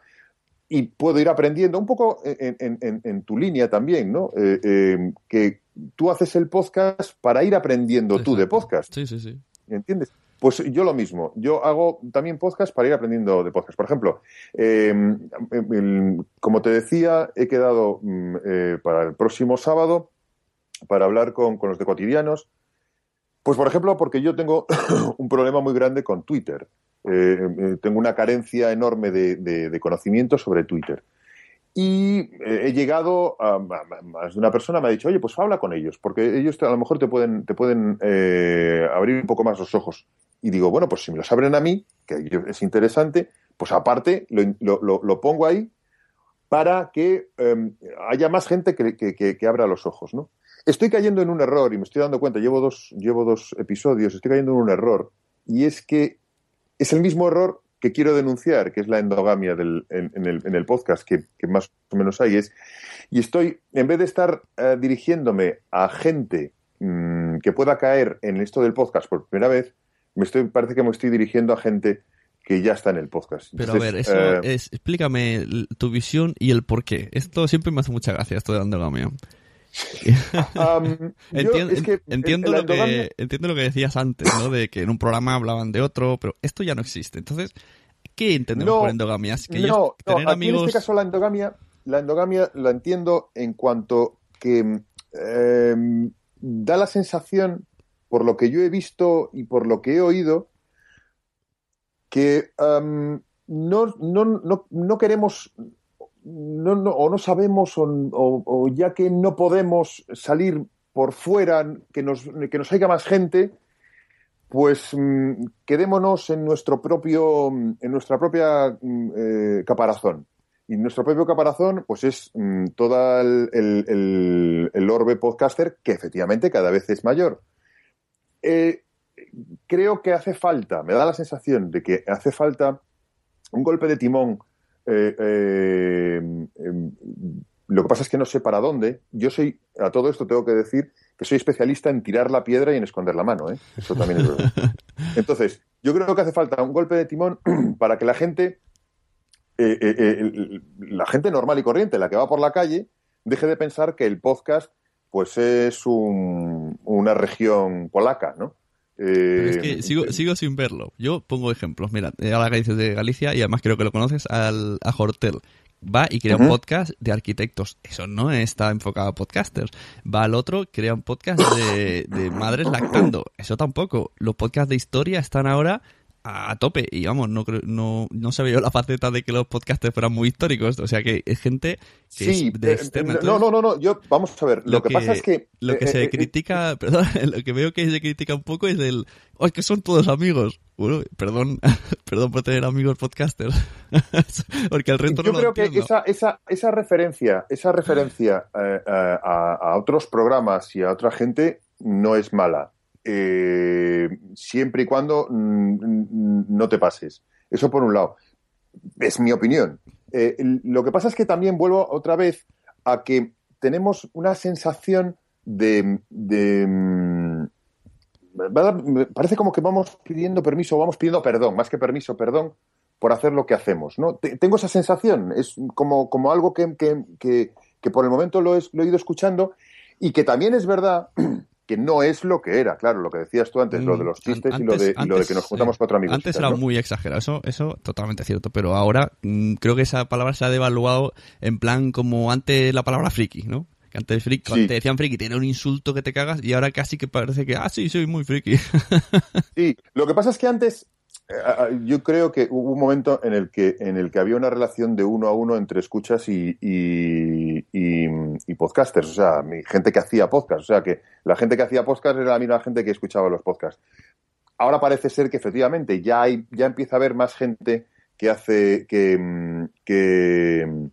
y puedo ir aprendiendo un poco en, en- en- en tu línea también, ¿no? Eh, eh, que tú haces el podcast para ir aprendiendo tú de podcast.
Sí, sí, sí.
¿Entiendes? Pues yo lo mismo. Yo hago también podcast para ir aprendiendo de podcast. Por ejemplo, eh, el- como te decía, he quedado mm, eh, para el próximo sábado para hablar con, con los de cotidianos. Pues, por ejemplo, porque yo tengo un problema muy grande con Twitter. Eh, eh, tengo una carencia enorme de, de- de conocimiento sobre Twitter. Y eh, he llegado a, más de una persona me ha dicho, oye, pues habla con ellos, porque ellos a lo mejor te pueden, te pueden eh, abrir un poco más los ojos. Y digo, bueno, pues si me los abren a mí, que es interesante, pues aparte lo, lo- lo- pongo ahí para que eh, haya más gente que, que- que- que abra los ojos, ¿no? Estoy cayendo en un error y me estoy dando cuenta, llevo dos, llevo dos episodios, estoy cayendo en un error, y es que es el mismo error que quiero denunciar, que es la endogamia del, en, en el, en el podcast que, que más o menos hay. Es, y estoy, en vez de estar eh, dirigiéndome a gente mm, que pueda caer en esto del podcast por primera vez, me estoy, parece que me estoy dirigiendo a gente que ya está en el podcast.
Pero a ver, eso
eh,
es, explícame tu visión y el por qué. Esto siempre me hace mucha gracia, esto de endogamia.
am, yo-
Entien-
es que
entiendo, lo que, entiendo lo que decías antes, ¿no? De que en un programa hablaban de otro, pero esto ya no existe. Entonces, ¿qué entendemos
No,
por endogamia? ¿Es que
no,
ellos
no,
tener
aquí
amigos...
en este caso la endogamia, la endogamia la entiendo en cuanto que eh, da la sensación, por lo que yo he visto y por lo que he oído, que no, no, no, no queremos no, no, o no sabemos o, ya que no podemos salir por fuera, que nos, que nos haya más gente, pues mm, quedémonos en nuestro propio, en nuestra propia mm, eh, caparazón. Y nuestro propio caparazón, pues es mm, todo el, el- el- el orbe podcaster, que efectivamente cada vez es mayor. Eh, creo que hace falta, me da la sensación de que hace falta un golpe de timón. Eh, eh, em, lo que pasa es que no sé para dónde. Yo soy, a todo esto tengo que decir que soy especialista en tirar la piedra y en esconder la mano. ¿eh? Eso también es verdad. Entonces, yo creo que hace falta un golpe de timón para que la gente eh, eh, eh, la gente normal y corriente, la que va por la calle, deje de pensar que el podcast pues es un- una región polaca, ¿no?
Pero es
Eh,
que sigo, sigo sin verlo. Yo pongo ejemplos. Mira, eh, ahora que dices de Galicia, y además creo que lo conoces, al, a Hortel. Va y crea un podcast de arquitectos. Eso no está enfocado a podcasters. Va al otro, crea un podcast de, de madres lactando. Eso tampoco. Los podcasts de historia están ahora a, a tope. Y vamos, no, creo- no, no se yo la faceta de que los podcasters fueran muy históricos. O sea que es gente que
Sí,
es de
eh,
externa.
no, no, no, no, yo, vamos a ver, lo, que, pasa es que...
lo que
eh,
se
eh,
critica, perdón, lo que veo que se critica un poco es el, oh, es que son todos amigos. Bueno, perdón, perdón por tener amigos podcasters, porque el resto
Yo
no
creo
lo
que esa, esa, esa referencia, esa referencia a otros programas y a otra gente no es mala. Eh, siempre y cuando mm, mm, no te pases. Eso por un lado. Es mi opinión. Eh, lo que pasa es que también vuelvo otra vez a que tenemos una sensación de, mm, parece como que vamos pidiendo permiso, vamos pidiendo perdón, más que permiso, perdón, por hacer lo que hacemos. ¿no? Te- tengo esa sensación, es como, como algo que, que- que- por el momento lo, lo he ido escuchando y que también es verdad que no es lo que era, claro, lo que decías tú antes, lo de los
Mm,
chistes
an-
y, lo de, y lo de
antes-
que nos juntamos
sí.
cuatro amigos.
Antes era muy exagerado, eso, eso totalmente cierto, pero ahora mm, creo que esa palabra se ha devaluado en plan como antes la palabra friki, ¿no? Que antes friki,
Sí.
te decían friki, tenía un insulto que te cagas y ahora casi que parece que, ah, sí, soy muy friki.
Sí, lo que pasa es que antes eh, yo creo que hubo un momento en el que en el que había una relación de uno a uno entre escuchas y, podcasters, o sea, gente que hacía podcast, o sea, que la gente que hacía podcast era la misma gente que escuchaba los podcasts. Ahora parece ser que efectivamente ya hay, ya empieza a haber más gente que hace que, que,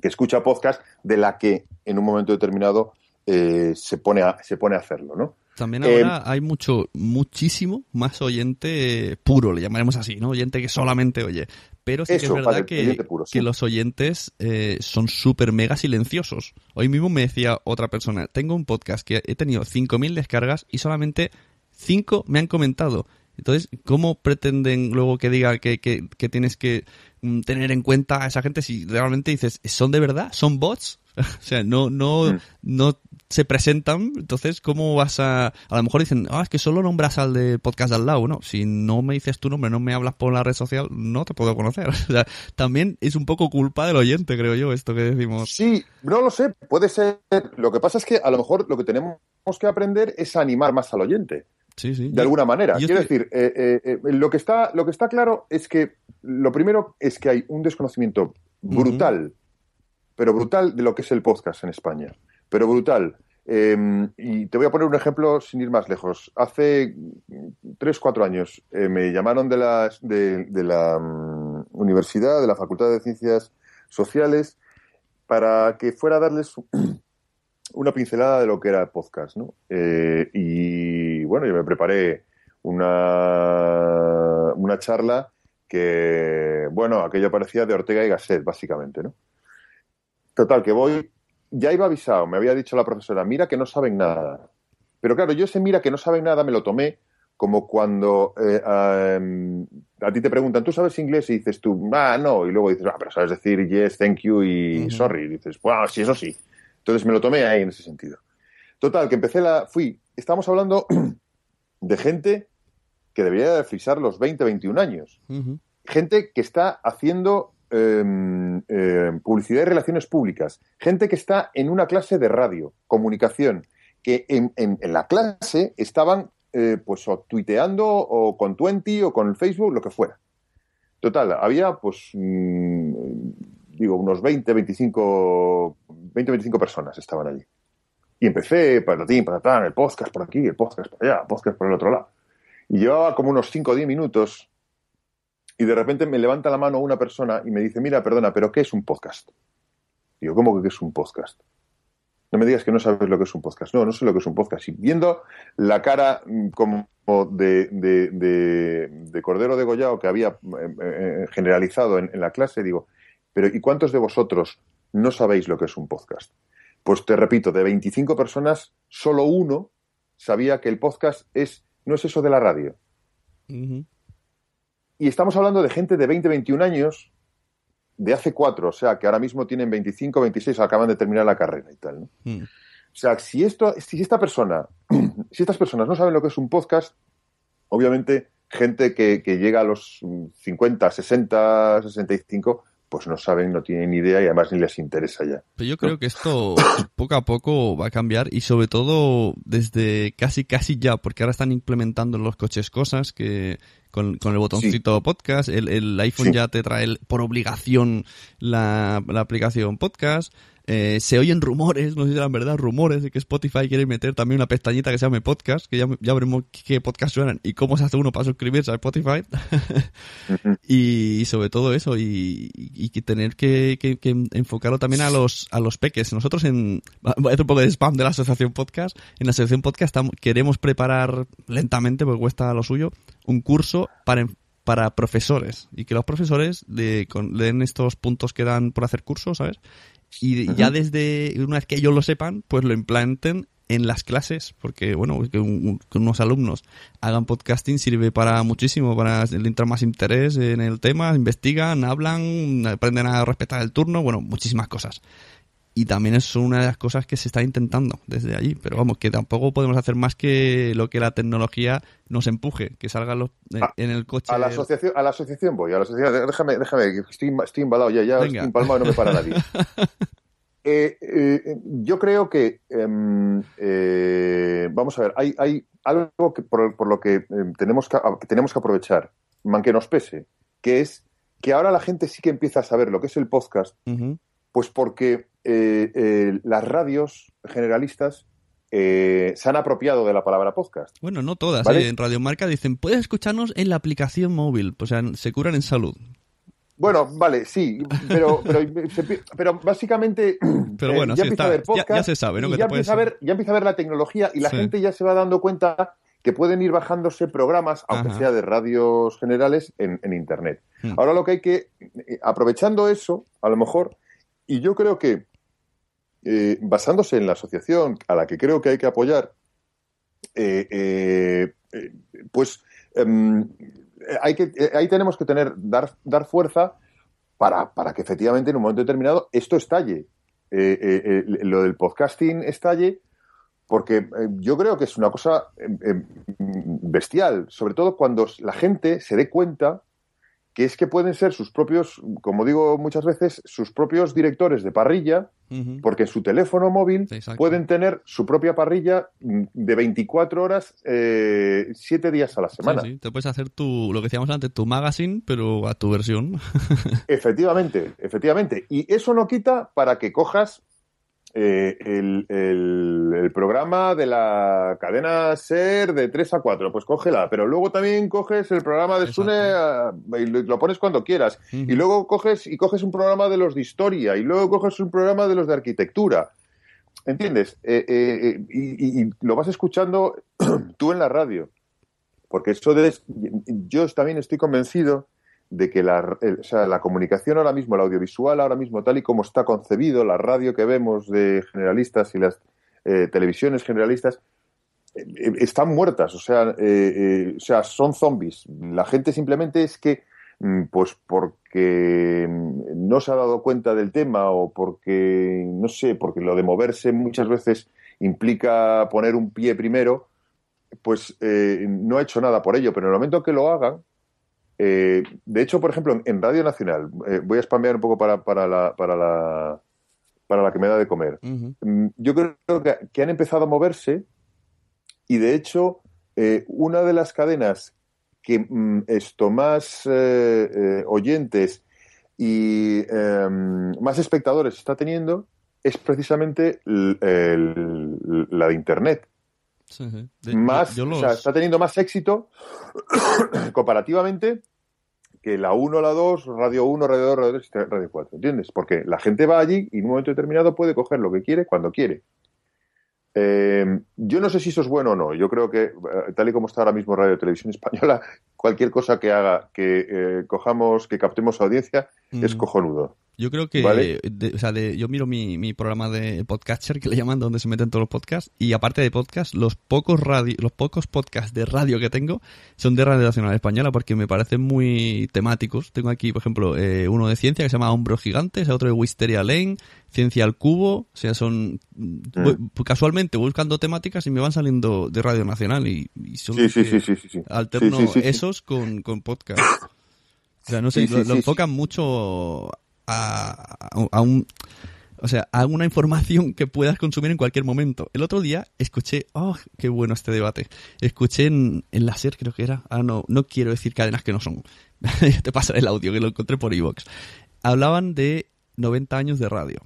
que escucha podcast de la que en un momento determinado eh, se pone a, se pone a hacerlo, ¿no?
También
Eh,
ahora hay mucho, muchísimo más oyente puro, le llamaremos así, ¿no? Oyente que solamente oye. Pero sí que es verdad que,
oyente puro, sí.
que los oyentes eh, son súper mega silenciosos. Hoy mismo me decía otra persona, tengo un podcast que he tenido 5.000 descargas y solamente 5 me han comentado. Entonces, ¿cómo pretenden luego que diga que, que- que tienes que mm, tener en cuenta a esa gente si realmente dices, ¿son de verdad? ¿Son bots? o sea, no, no,
Mm.
no se presentan, entonces, ¿cómo vas a...? A lo mejor dicen, ah, es que solo nombras al de podcast de al lado, ¿no? Si no me dices tu nombre, no me hablas por la red social, no te puedo conocer. O sea, también es un poco culpa del oyente, creo yo, esto que decimos.
Sí, no lo sé, puede ser. Lo que pasa es que a lo mejor lo que tenemos que aprender es animar más al oyente,
Sí, sí.
de alguna manera. Quiero
estoy-
decir, eh, eh, eh, lo, que está, lo que está claro es que lo primero es que hay un desconocimiento brutal, pero brutal de lo que es el podcast en España. Pero brutal. Eh, y te voy a poner un ejemplo sin ir más lejos. Hace tres, cuatro años eh, me llamaron de, de, de la mm, universidad, de la Facultad de Ciencias Sociales, para que fuera a darles una pincelada de lo que era el podcast, ¿no? Eh, y bueno, yo me preparé una, una charla que, bueno, aquello parecía de Ortega y Gasset, básicamente, ¿no? Total, que voy, ya iba avisado, me había dicho la profesora, mira que no saben nada. Pero claro, yo ese mira que no saben nada me lo tomé como cuando eh, a, a ti te preguntan, ¿tú sabes inglés? Y dices tú, ah, no. Y luego dices, ah, pero sabes decir yes, thank you y sorry. Y dices, bueno, sí, eso sí. Entonces me lo tomé ahí en ese sentido. Total, que empecé la. Fui. Estamos hablando de gente que debería de frisar los 20, 21 años. Gente que está haciendo eh, eh, publicidad y relaciones públicas. Gente que está en una clase de radio, comunicación. Que en la clase estaban eh, pues o tuiteando o con Twenty o con el Facebook, lo que fuera. Total, había pues mm, digo unos 20, 25, 20, 25 personas estaban allí. Y empecé, patatín, patatán, el podcast por aquí, el podcast por allá, el podcast por el otro lado. Y llevaba como unos 5 o 10 minutos y de repente me levanta la mano una persona y me dice, mira, perdona, pero ¿qué es un podcast? Digo, ¿cómo que qué es un podcast? No me digas que no sabes lo que es un podcast. No, no sé lo que es un podcast. Y viendo la cara mm, como de, de, de, de Cordero Degollado que había eh, eh, generalizado en, la clase, digo, pero ¿y cuántos de vosotros no sabéis lo que es un podcast? Pues te repito, de 25 personas, solo uno sabía que el podcast es, no es eso de la radio. Y estamos hablando de gente de 20, 21 años de hace cuatro, o sea, que ahora mismo tienen 25, 26, acaban de terminar la carrera y tal. ¿no?
Mm.
O sea, si, esto, si esta persona, si estas personas no saben lo que es un podcast, obviamente gente que, que llega a los 50, 60, 65, pues no saben, no tienen ni idea y además ni les interesa ya.
Pero yo creo que esto poco a poco va a cambiar y sobre todo desde casi casi ya, porque ahora están implementando en los coches cosas que con, con el botoncito podcast, el, el iPhone
Sí.
ya te trae el- por obligación la, la aplicación podcast. Eh, se oyen rumores, no sé si eran verdad, rumores de que Spotify quiere meter también una pestañita que se llame podcast, que ya, ya veremos qué podcast suenan y cómo se hace uno para suscribirse a Spotify. y, sobre todo eso, y, y que tener que, que- que enfocarlo también a los, a los peques. Nosotros en, voy a hacer un poco de spam de la asociación podcast, en la asociación podcast tam- queremos preparar lentamente, porque cuesta lo suyo, un curso para, para profesores y que los profesores le, con- le den estos puntos que dan por hacer cursos, ¿sabes? Y ya desde una vez que ellos lo sepan, pues lo implanten en las clases, porque bueno, que, un- que unos alumnos hagan podcasting sirve para muchísimo, para entrar más interés en el tema, investigan, hablan, aprenden a respetar el turno, bueno, muchísimas cosas. Y también es una de las cosas que se está intentando desde allí, pero vamos, que tampoco podemos hacer más que lo que la tecnología nos empuje, que salgan los, eh,
A-
en el coche.
A la asociación, a la asociación voy, a la asociación, déjame, déjame, estoy, estoy embalado ya, ya
Venga.
estoy empalmado y no me para nadie. Eh, eh, yo creo que, em, eh, vamos a ver, hay, hay algo que, por, por lo que em, tenemos que, que tenemos que aprovechar, man que nos pese, que es que ahora la gente sí que empieza a saber lo que es el podcast, pues porque eh, eh, las radios generalistas eh, se han apropiado de la palabra podcast.
Bueno, no todas.
¿Vale?
¿eh? En Radio Marca dicen, puedes escucharnos en la aplicación móvil. O sea, se curan en salud.
Bueno, vale, sí, pero, pero, pero básicamente
Pero
eh,
bueno,
ya
sí
empieza
está.
a
Ya-
podcast
ya se sabe, ¿no? Que
ya, empieza a ver, ya empieza a ver la tecnología y la
Sí.
gente ya se va dando cuenta que pueden ir bajándose programas, aunque
Ajá.
sea de radios generales, en, en Internet.
Hmm.
Ahora lo que hay que, aprovechando eso, a lo mejor, y yo creo que eh, basándose en la asociación a la que creo que hay que apoyar, eh, eh, pues em, hay que, ahí tenemos que tener, dar, dar fuerza para, para que efectivamente en un momento determinado esto estalle. Lo del podcasting estalle, porque yo creo que es una cosa eh, eh, bestial, sobre todo cuando la gente se dé cuenta que es que pueden ser sus propios, como digo muchas veces, sus propios directores de parrilla, porque en su teléfono móvil
exacto.
pueden tener su propia parrilla mm, de 24 horas, eh, 7 días a la semana.
Sí, sí. Te puedes hacer tu, lo que decíamos antes, tu magazine, pero a tu versión.
Efectivamente, efectivamente. Y eso no quita para que cojas eh, el, el- el programa de la cadena SER de 3 a 4, pues cógela, pero luego también coges el programa de. Sune ah, y lo, lo pones cuando quieras. Y luego coges y coges un programa de los de historia y luego coges un programa de los de arquitectura. ¿Entiendes? Eh, eh, eh, y, y- y lo vas escuchando tú en la radio. Porque eso de, yo también estoy convencido de que la, o sea, la comunicación ahora mismo, el audiovisual ahora mismo, tal y como está concebido, la radio que vemos de generalistas y las eh, televisiones generalistas, eh, eh, están muertas, o sea, eh, o sea, son zombies. La gente simplemente es que, mm, pues porque mm, no se ha dado cuenta del tema o porque, no sé, porque lo de moverse muchas veces implica poner un pie primero, pues no ha hecho nada por ello, pero en el momento que lo hagan, eh, de hecho, por ejemplo, en, Radio Nacional, eh, voy a spamear un poco para, para, la, para, la, para la que me da de comer. Mm, Yo creo que, que han empezado a moverse y, de hecho, eh, una de las cadenas que mm, esto más oyentes y eh, más espectadores está teniendo es precisamente el- la de Internet
Sí, sí. De-
más,
yo- yo
o sea, está teniendo más éxito comparativamente que la 1, la 2, Radio 1, Radio 2, Radio 3, Radio 4, ¿entiendes? Porque la gente va allí y en un momento determinado puede coger lo que quiere cuando quiere. Eh, yo no sé si eso es bueno o no. Yo creo que, eh, tal y como está ahora mismo Radio Televisión Española, cualquier cosa que haga que eh, cojamos, que captemos audiencia, es
Mm.
cojonudo.
Yo creo que,
¿Vale?
de- o sea, de- yo miro mi, mi programa de podcatcher que le llaman, donde se meten todos los podcasts, y aparte de podcast, los pocos radio, los pocos podcasts de radio que tengo son de Radio Nacional Española porque me parecen muy temáticos. Tengo aquí, por ejemplo, eh, uno de ciencia que se llama Hombros Gigantes, otro de Wisteria Lane, Ciencia al Cubo, o sea, son voy- casualmente voy buscando temáticas y me van saliendo de Radio Nacional y, y son
Sí, sí, sí, sí, sí, sí.
alterno esos con, con podcast. O sea, no sé,
Sí, sí,
lo, lo
sí, sí.
enfocan mucho a, a- un... O sea, a una información que puedas consumir en cualquier momento. El otro día escuché, oh, qué bueno este debate. Escuché en, en la SER, creo que era. Ah, no, no quiero decir cadenas que no son. Te pasaré el audio, que lo encontré por iVoox. Hablaban de 90 años de radio.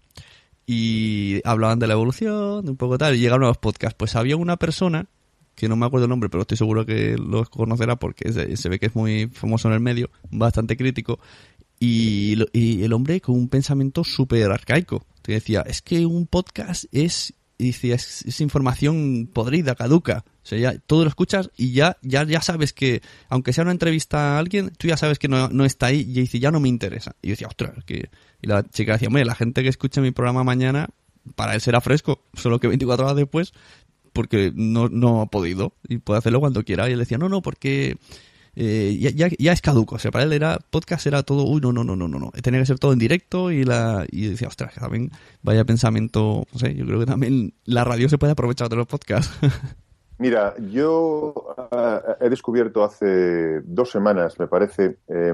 Y hablaban de la evolución, de un poco tal, y llegaron a los podcasts. Pues había una persona, que no me acuerdo el nombre, pero estoy seguro que lo conocerá porque es de- se ve que es muy famoso en el medio, bastante crítico, y, y el hombre con un pensamiento súper arcaico. Te decía, es que un podcast es, decía, es, información podrida, caduca. O sea, ya todo lo escuchas y ya, ya, ya sabes que, aunque sea una entrevista a alguien, tú ya sabes que no, no está ahí y dice, ya no me interesa. Y yo decía, ostras, que... Y la chica decía, hombre, la gente que escuche mi programa mañana, para él será fresco, solo que 24 horas después, porque no, no ha podido y puede hacerlo cuando quiera. Y él decía, no, no, porque eh, ya, ya, ya es caduco. O sea, para él era podcast era todo, uy, no, no, no, no, no, no. Tenía que ser todo en directo y la y decía, ostras, que también vaya pensamiento, no sé, yo creo que también la radio se puede aprovechar de los podcasts.
Mira, yo ah, he descubierto hace dos semanas, me parece, eh,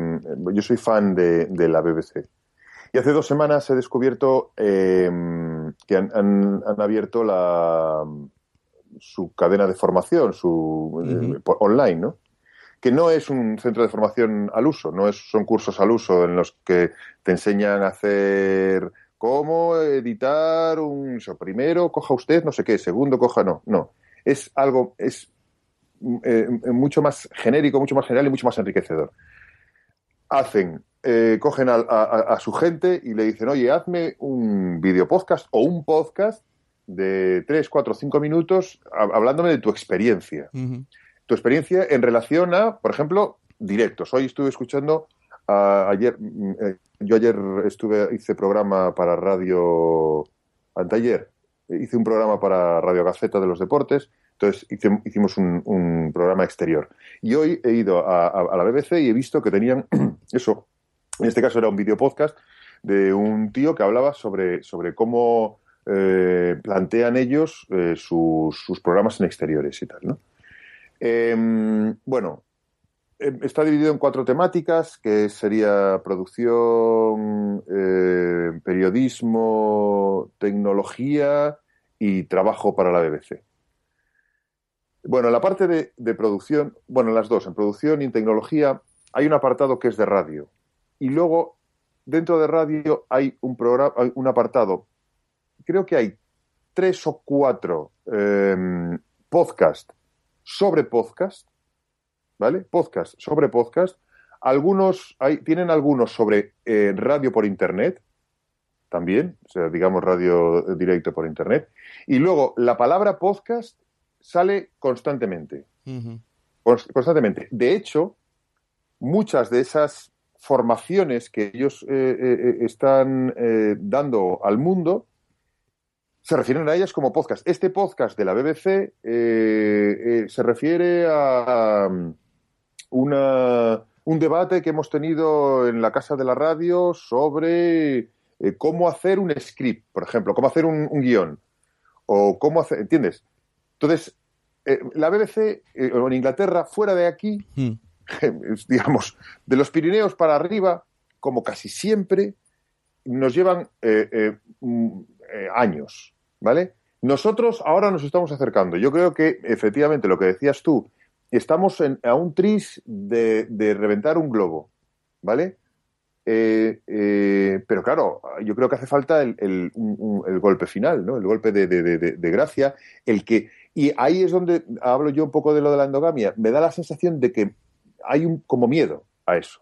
yo soy fan de, de la BBC. Y hace dos semanas he descubierto eh, que han, han- han abierto la, su cadena de formación, su eh, por- online, ¿no? Que no es un centro de formación al uso, no es, son cursos al uso en los que te enseñan a hacer cómo editar un eso, primero coja usted no sé qué, segundo coja no, no. Es algo, es eh, mucho más genérico, mucho más general y mucho más enriquecedor. Hacen, eh, cogen a, a- su gente y le dicen, oye, hazme un video podcast o un podcast de 3, 4, 5 minutos hab- hablándome de tu experiencia tu experiencia en relación a, por ejemplo, directos. Hoy estuve escuchando, a- ayer, mm, eh, yo ayer estuve, hice programa para Radio, anteayer, hice un programa para Radio Gaceta de los Deportes, entonces hicimos un, programa exterior. Y hoy he ido a la BBC y he visto que tenían eso, en este caso era un video podcast de un tío que hablaba sobre, sobre cómo eh, plantean ellos eh, sus, sus programas en exteriores y tal, ¿no? Em, bueno, em, está dividido en cuatro temáticas, que sería producción, eh, periodismo, tecnología y trabajo para la BBC. Bueno, en la parte de, producción, bueno, en las dos, en producción y en tecnología, hay un apartado que es de radio. Y luego, dentro de radio, hay un, programa, hay un apartado, creo que hay tres o cuatro em, podcasts sobre podcast, ¿vale? Podcast sobre podcast. Algunos, hay, tienen algunos sobre eh, radio por internet, también, o sea, digamos radio directo por internet. Y luego, la palabra podcast sale constantemente, cons- constantemente. De hecho, muchas de esas formaciones que ellos eh, eh, están dando al mundo se refieren a ellas como podcast. Este podcast de la BBC eh, eh, se refiere a um, una, un debate que hemos tenido en la Casa de la Radio sobre eh, cómo hacer un script, por ejemplo, cómo hacer un, un guion, o cómo hacer, ¿entiendes? Entonces, la BBC en Inglaterra, fuera de aquí,
Mm.
digamos, de los Pirineos para arriba, como casi siempre, nos llevan eh, eh, mm, eh, años, ¿vale? Nosotros ahora nos estamos acercando. Yo creo que, efectivamente, lo que decías tú, estamos a un tris de, reventar un globo, ¿vale? Eh, eh, pero claro, yo creo que hace falta el, golpe final, ¿no? El golpe de- de gracia, el que... Y ahí es donde hablo yo un poco de lo de la endogamia. Me da la sensación de que hay un como miedo a eso.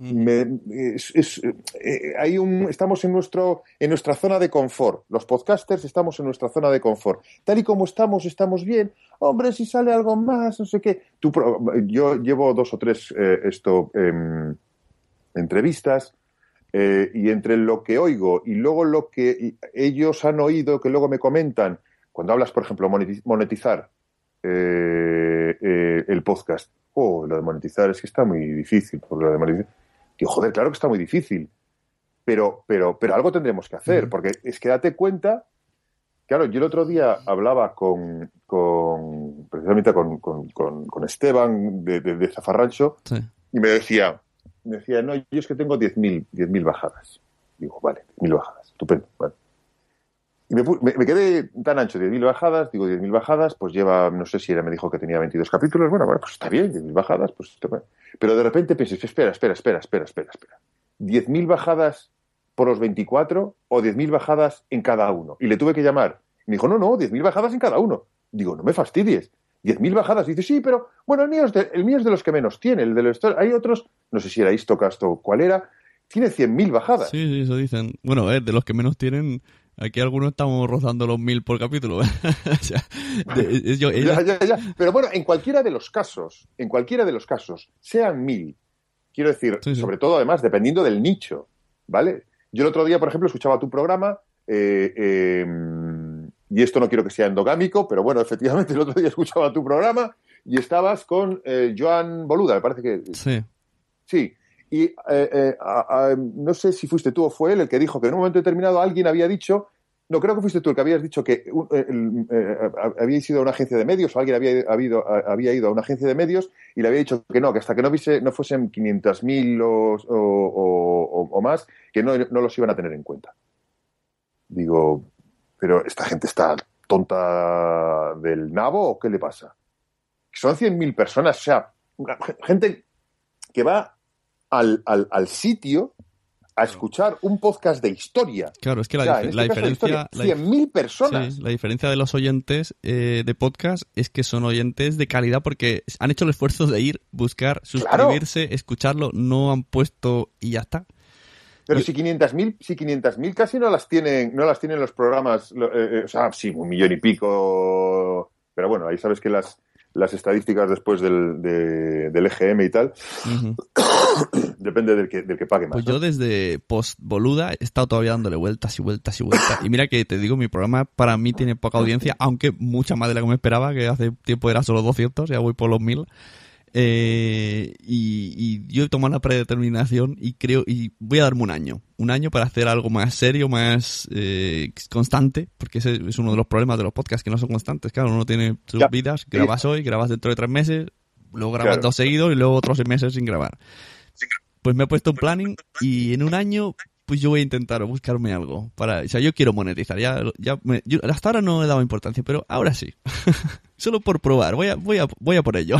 Me- es- es- eh, hay un, estamos en, nuestro, en nuestra zona de confort. Los podcasters estamos en nuestra zona de confort. Tal y como estamos, estamos bien. Hombre, si sale algo más, no sé qué. Tú yo llevo dos o tres eh, esto, em, entrevistas eh, y entre lo que oigo y luego lo que ellos han oído, que luego me comentan, cuando hablas, por ejemplo, monetizar eh, eh, el podcast, oh, lo de monetizar es que está muy difícil, por lo de monetizar. Joder, claro que está muy difícil, pero, pero, pero algo tendremos que hacer, porque es que date cuenta, claro, yo el otro día hablaba con, con precisamente con, con, Esteban de, de, Zafarrancho y me decía, me decía, no, yo es que tengo 10.000 bajadas. Digo, vale, 10.000 bajadas, estupendo, vale. Y me, me, quedé tan ancho, 10.000 bajadas, digo 10.000 bajadas, pues lleva, no sé si era, me dijo que tenía 22 capítulos, bueno, bueno pues está bien, 10.000 bajadas, pues está bien. Pero de repente pensé, espera, espera, espera, espera, espera, espera. ¿10.000 bajadas por los 24 o 10.000 bajadas en cada uno? Y le tuve que llamar. Me dijo, no, no, 10.000 bajadas en cada uno. Digo, no me fastidies. 10.000 bajadas. Dice, sí, pero bueno, el mío, es de, el mío es de los que menos tiene. El de los, hay otros, no sé si era Istocast o cuál era, tiene 100.000 bajadas.
Sí, sí, eso dicen. Bueno, de los que menos tienen, Aquí algunos estamos rozando los mil por capítulo.
Pero bueno, en cualquiera de los casos, en cualquiera de los casos, sean mil, quiero decir, sobre todo además dependiendo del nicho, ¿vale? Yo el otro día, por ejemplo, escuchaba tu programa eh, em, y esto no quiero que sea endogámico, pero bueno, efectivamente el otro día escuchaba tu programa y estabas con eh, Joan Boluda, me parece que...
Sí.
Sí, y eh, eh, no sé si fuiste tú o fue él el que dijo que en un momento determinado alguien había dicho, no creo que fuiste tú el que habías dicho que eh, había ido a una agencia de medios o alguien había, habido, había ido a una agencia de medios y le había dicho que no, que hasta que no, vise, no fuesen 500.000 o, o, o, más, que no, no los iban a tener en cuenta. Digo, pero esta gente está tonta del nabo o qué le pasa? Son 100.000 personas, o sea, gente que va al, al, al sitio a escuchar un podcast de historia.
Claro, es que la, este diferencia...
100.000 personas.
la diferencia de los oyentes eh, de podcast es que son oyentes de calidad porque han hecho el esfuerzo de ir, buscar, suscribirse, escucharlo, no han puesto y ya está.
Pero si 500.000 si 500.000 casi no las tienen no las tienen los programas, eh, eh, o sea, sí, un millón y pico, pero bueno, ahí sabes que las las estadísticas después del, del EGM y tal, depende del que, del que pague más.
Pues yo desde post boluda he estado todavía dándole vueltas y vueltas y vueltas. Y mira que te digo, mi programa para mí tiene poca audiencia, aunque mucha más de la que me esperaba, que hace tiempo era solo 200, ya voy por los 1000. Eh, y, yo he tomado la predeterminación y creo, y voy a darme un año, un año para hacer algo más serio, más eh, constante, porque ese es uno de los problemas de los podcasts que no son constantes. Claro, uno tiene sus vidas, grabas hoy, grabas dentro de tres meses, luego grabas dos seguidos y luego otros seis meses sin grabar. Pues me he puesto un planning y en un año pues yo voy a intentar buscarme algo para, o sea, yo quiero monetizar, ya, ya hasta ahora no he dado importancia, pero ahora sí, solo por probar, voy a, voy a, voy a por ello.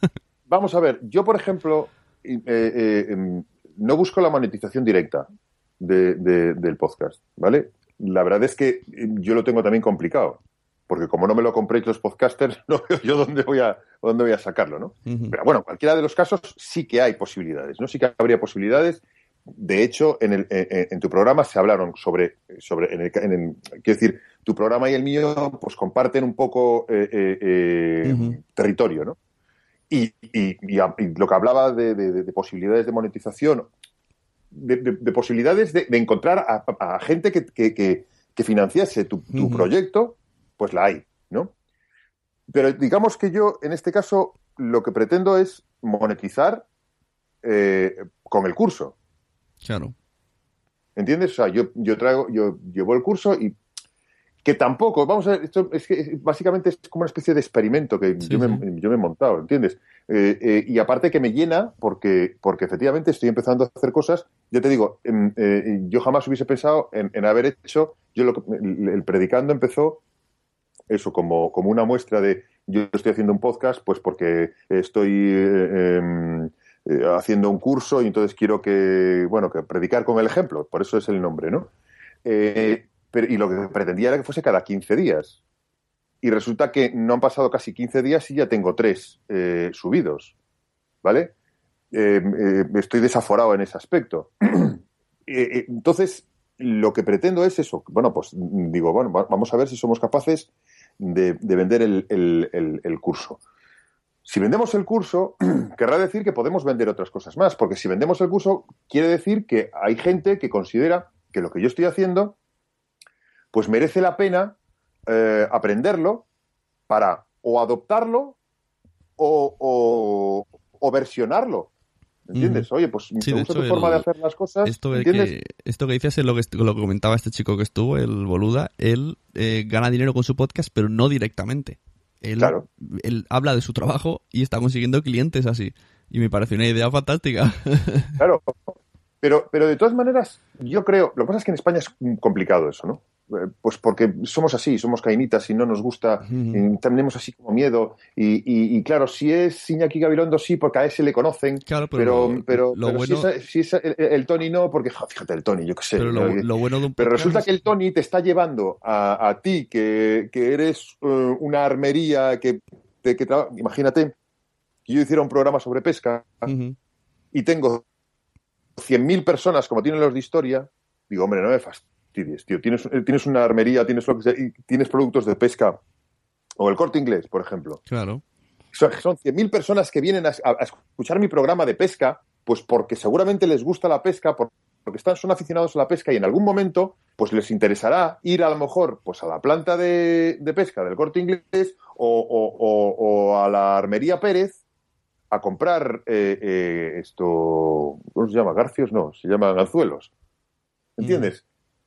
Vamos a ver, yo por ejemplo eh, eh, em, no busco la monetización directa del podcast, ¿vale? La verdad es que em, yo lo tengo también complicado, porque como no me lo compréis los podcasters, no veo yo dónde voy a, dónde voy a sacarlo, ¿no? Pero bueno, cualquiera de los casos sí que hay posibilidades, ¿no? Sí que habría posibilidades. De hecho, en, el, en, tu programa se hablaron sobre, sobre en el, quiero decir, tu programa y el mío pues comparten un poco eh, territorio, ¿no? Y, lo que hablaba de, posibilidades de monetización, de, posibilidades de, encontrar a, gente que, financiase tu, proyecto, pues la hay, ¿no? Pero digamos que yo, en este caso, lo que pretendo es monetizar eh, con el curso.
Claro.
¿Entiendes? O sea, yo, yo traigo, yo llevo el curso y que tampoco, vamos a ver, esto es que básicamente es como una especie de experimento que yo, me, he montado, ¿entiendes? Eh, eh, y aparte que me llena porque, porque efectivamente estoy empezando a hacer cosas, yo te digo, eh, yo jamás hubiese pensado en, haber hecho, yo lo, el, predicando empezó eso como, como una muestra de yo estoy haciendo un podcast pues porque estoy em, haciendo un curso y entonces quiero que, bueno, que predicar con el ejemplo, por eso es el nombre, ¿no? y lo que pretendía era que fuese cada 15 días. Y resulta que no han pasado casi 15 días y ya tengo tres eh, subidos. ¿Vale? Eh, eh, estoy desaforado en ese aspecto. entonces, lo que pretendo es eso. Bueno, pues digo, bueno, vamos a ver si somos capaces de, vender el, curso. Si vendemos el curso, querrá decir que podemos vender otras cosas más, porque si vendemos el curso, quiere decir que hay gente que considera que lo que yo estoy haciendo, pues merece la pena eh, aprenderlo para o adoptarlo o, o versionarlo. ¿Entiendes? Oye, pues
Sí,
me
de
gusta
hecho,
tu forma
el-
de hacer las cosas.
Esto, de
¿Entiendes?
que, esto que dices es lo que, lo que comentaba este chico que estuvo, el Boluda. Él eh, gana dinero con su podcast, pero no directamente. Él,
Claro.
él habla de su trabajo y está consiguiendo clientes así. Y me parece una idea fantástica.
Claro. Pero, pero de todas maneras, yo creo, lo que pasa es que en España es complicado eso, ¿no? Eh, Pues porque somos así, somos cainitas y no nos gusta, y tenemos así como miedo. Y, y- y claro, si es Iñaki Gabilondo, sí, porque a ese le conocen.
Claro, pero
Pero,
lo-
pero,
lo
pero
bueno-
si, es, si es el, el Tony no, porque ja, fíjate, el Tony, yo qué sé.
pero lo, lo bueno de un
Pero resulta
es-
que el Tony te está llevando a, a ti, que, que eres eh, una armería, que, que traba- imagínate que yo hiciera un programa sobre pesca y tengo 100.000 personas como tienen los de historia, digo, hombre, no me fastidies, tío. Tienes, eh, tienes una armería, tienes, lo que sea, y tienes productos de pesca, o el corte inglés, por ejemplo.
Claro.
Son, son 100.000 personas que vienen a, escuchar mi programa de pesca, pues porque seguramente les gusta la pesca, por- porque están, son aficionados a la pesca y en algún momento pues les interesará ir a lo mejor pues a la planta de, de pesca del corte inglés o, o- o- o a la armería Pérez a comprar eh, eh, esto, ¿cómo se llama? Garcios, no, se llaman anzuelos. ¿Entiendes?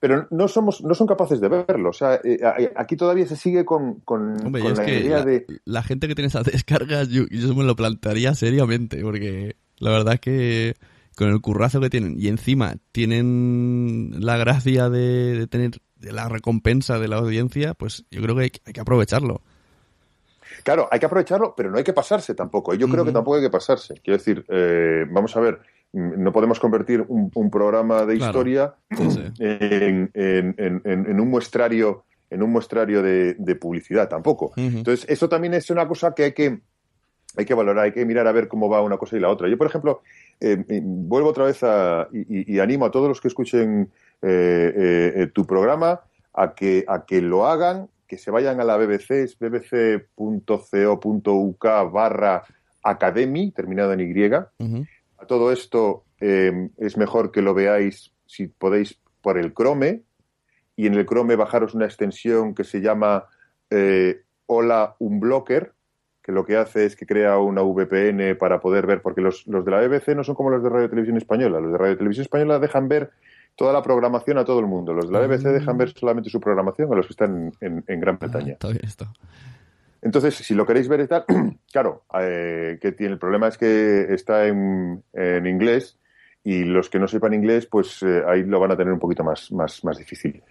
Pero no somos, no son capaces de verlo. O sea, eh, aquí todavía se sigue con, con,
Hombre,
la idea
la,
de
la gente que tiene esas descargas, yo, yo me lo plantearía seriamente, porque la verdad es que con el currazo que tienen y encima tienen la gracia de, de tener la recompensa de la audiencia, pues yo creo que hay, que- hay que aprovecharlo.
Claro, hay que aprovecharlo, pero no hay que pasarse tampoco. Yo creo que tampoco hay que pasarse. Quiero decir, eh, vamos a ver, no podemos convertir un, un programa de
Claro.
historia
Sí, sí.
en, en- en- en- un muestrario, en un muestrario de, de publicidad tampoco. Entonces, eso también es una cosa que hay que, hay que valorar, hay que mirar a ver cómo va una cosa y la otra. Yo, por ejemplo, eh, eh, vuelvo otra vez a, y, y- animo a todos los que escuchen eh, tu programa a que, a que lo hagan, que se vayan a la BBC, es bbc.co.uk barra academy, terminado en Y. A todo esto eh, es mejor que lo veáis, si podéis, por el Chrome. Y en el Chrome bajaros una extensión que se llama eh, Hola Unblocker, que lo que hace es que crea una VPN para poder ver, porque los, los de la BBC no son como los de Radio Televisión Española. Los de Radio Televisión Española dejan ver toda la programación a todo el mundo. Los de la BBC
Ah.
dejan ver solamente su programación a los que están en, en Gran
Ah,
Bretaña.
está bien esto.
Entonces, si lo queréis ver y tal, claro, eh, que tiene el problema es que está en, en inglés y los que no sepan inglés, pues eh, ahí lo van a tener un poquito más, más, más difícil.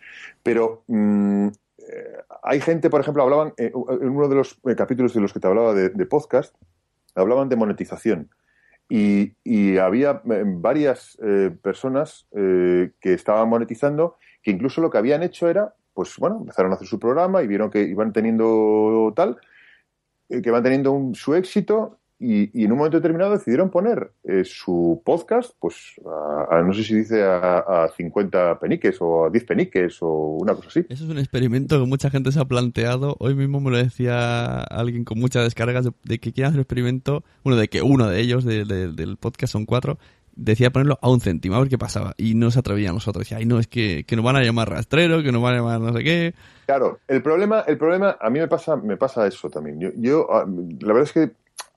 Pero mm, eh, hay gente, por ejemplo, hablaban en uno de los capítulos de los que te hablaba de, podcast, hablaban de monetización. Y, y había varias eh, personas que estaban monetizando que incluso lo que habían hecho era, pues bueno, empezaron a hacer su programa y vieron que iban teniendo tal, eh, que van teniendo un- su éxito y, y en un momento determinado decidieron poner eh, su podcast, pues a, a- no sé si dice a, a 50 peniques o a 10 peniques o una cosa así.
Eso es un experimento que mucha gente se ha planteado. Hoy mismo me lo decía alguien con muchas descargas de, que quieren hacer un experimento. Bueno, de que uno de ellos de- de- del podcast son cuatro. Decía ponerlo a un céntimo, a ver qué pasaba. Y no se atrevían nosotros. Decía, ay, no, es que, que nos van a llamar rastrero, que nos van a llamar no sé qué.
Claro, el problema, el problema, a mí me pasa, me pasa eso también. Yo, ah, la verdad es que,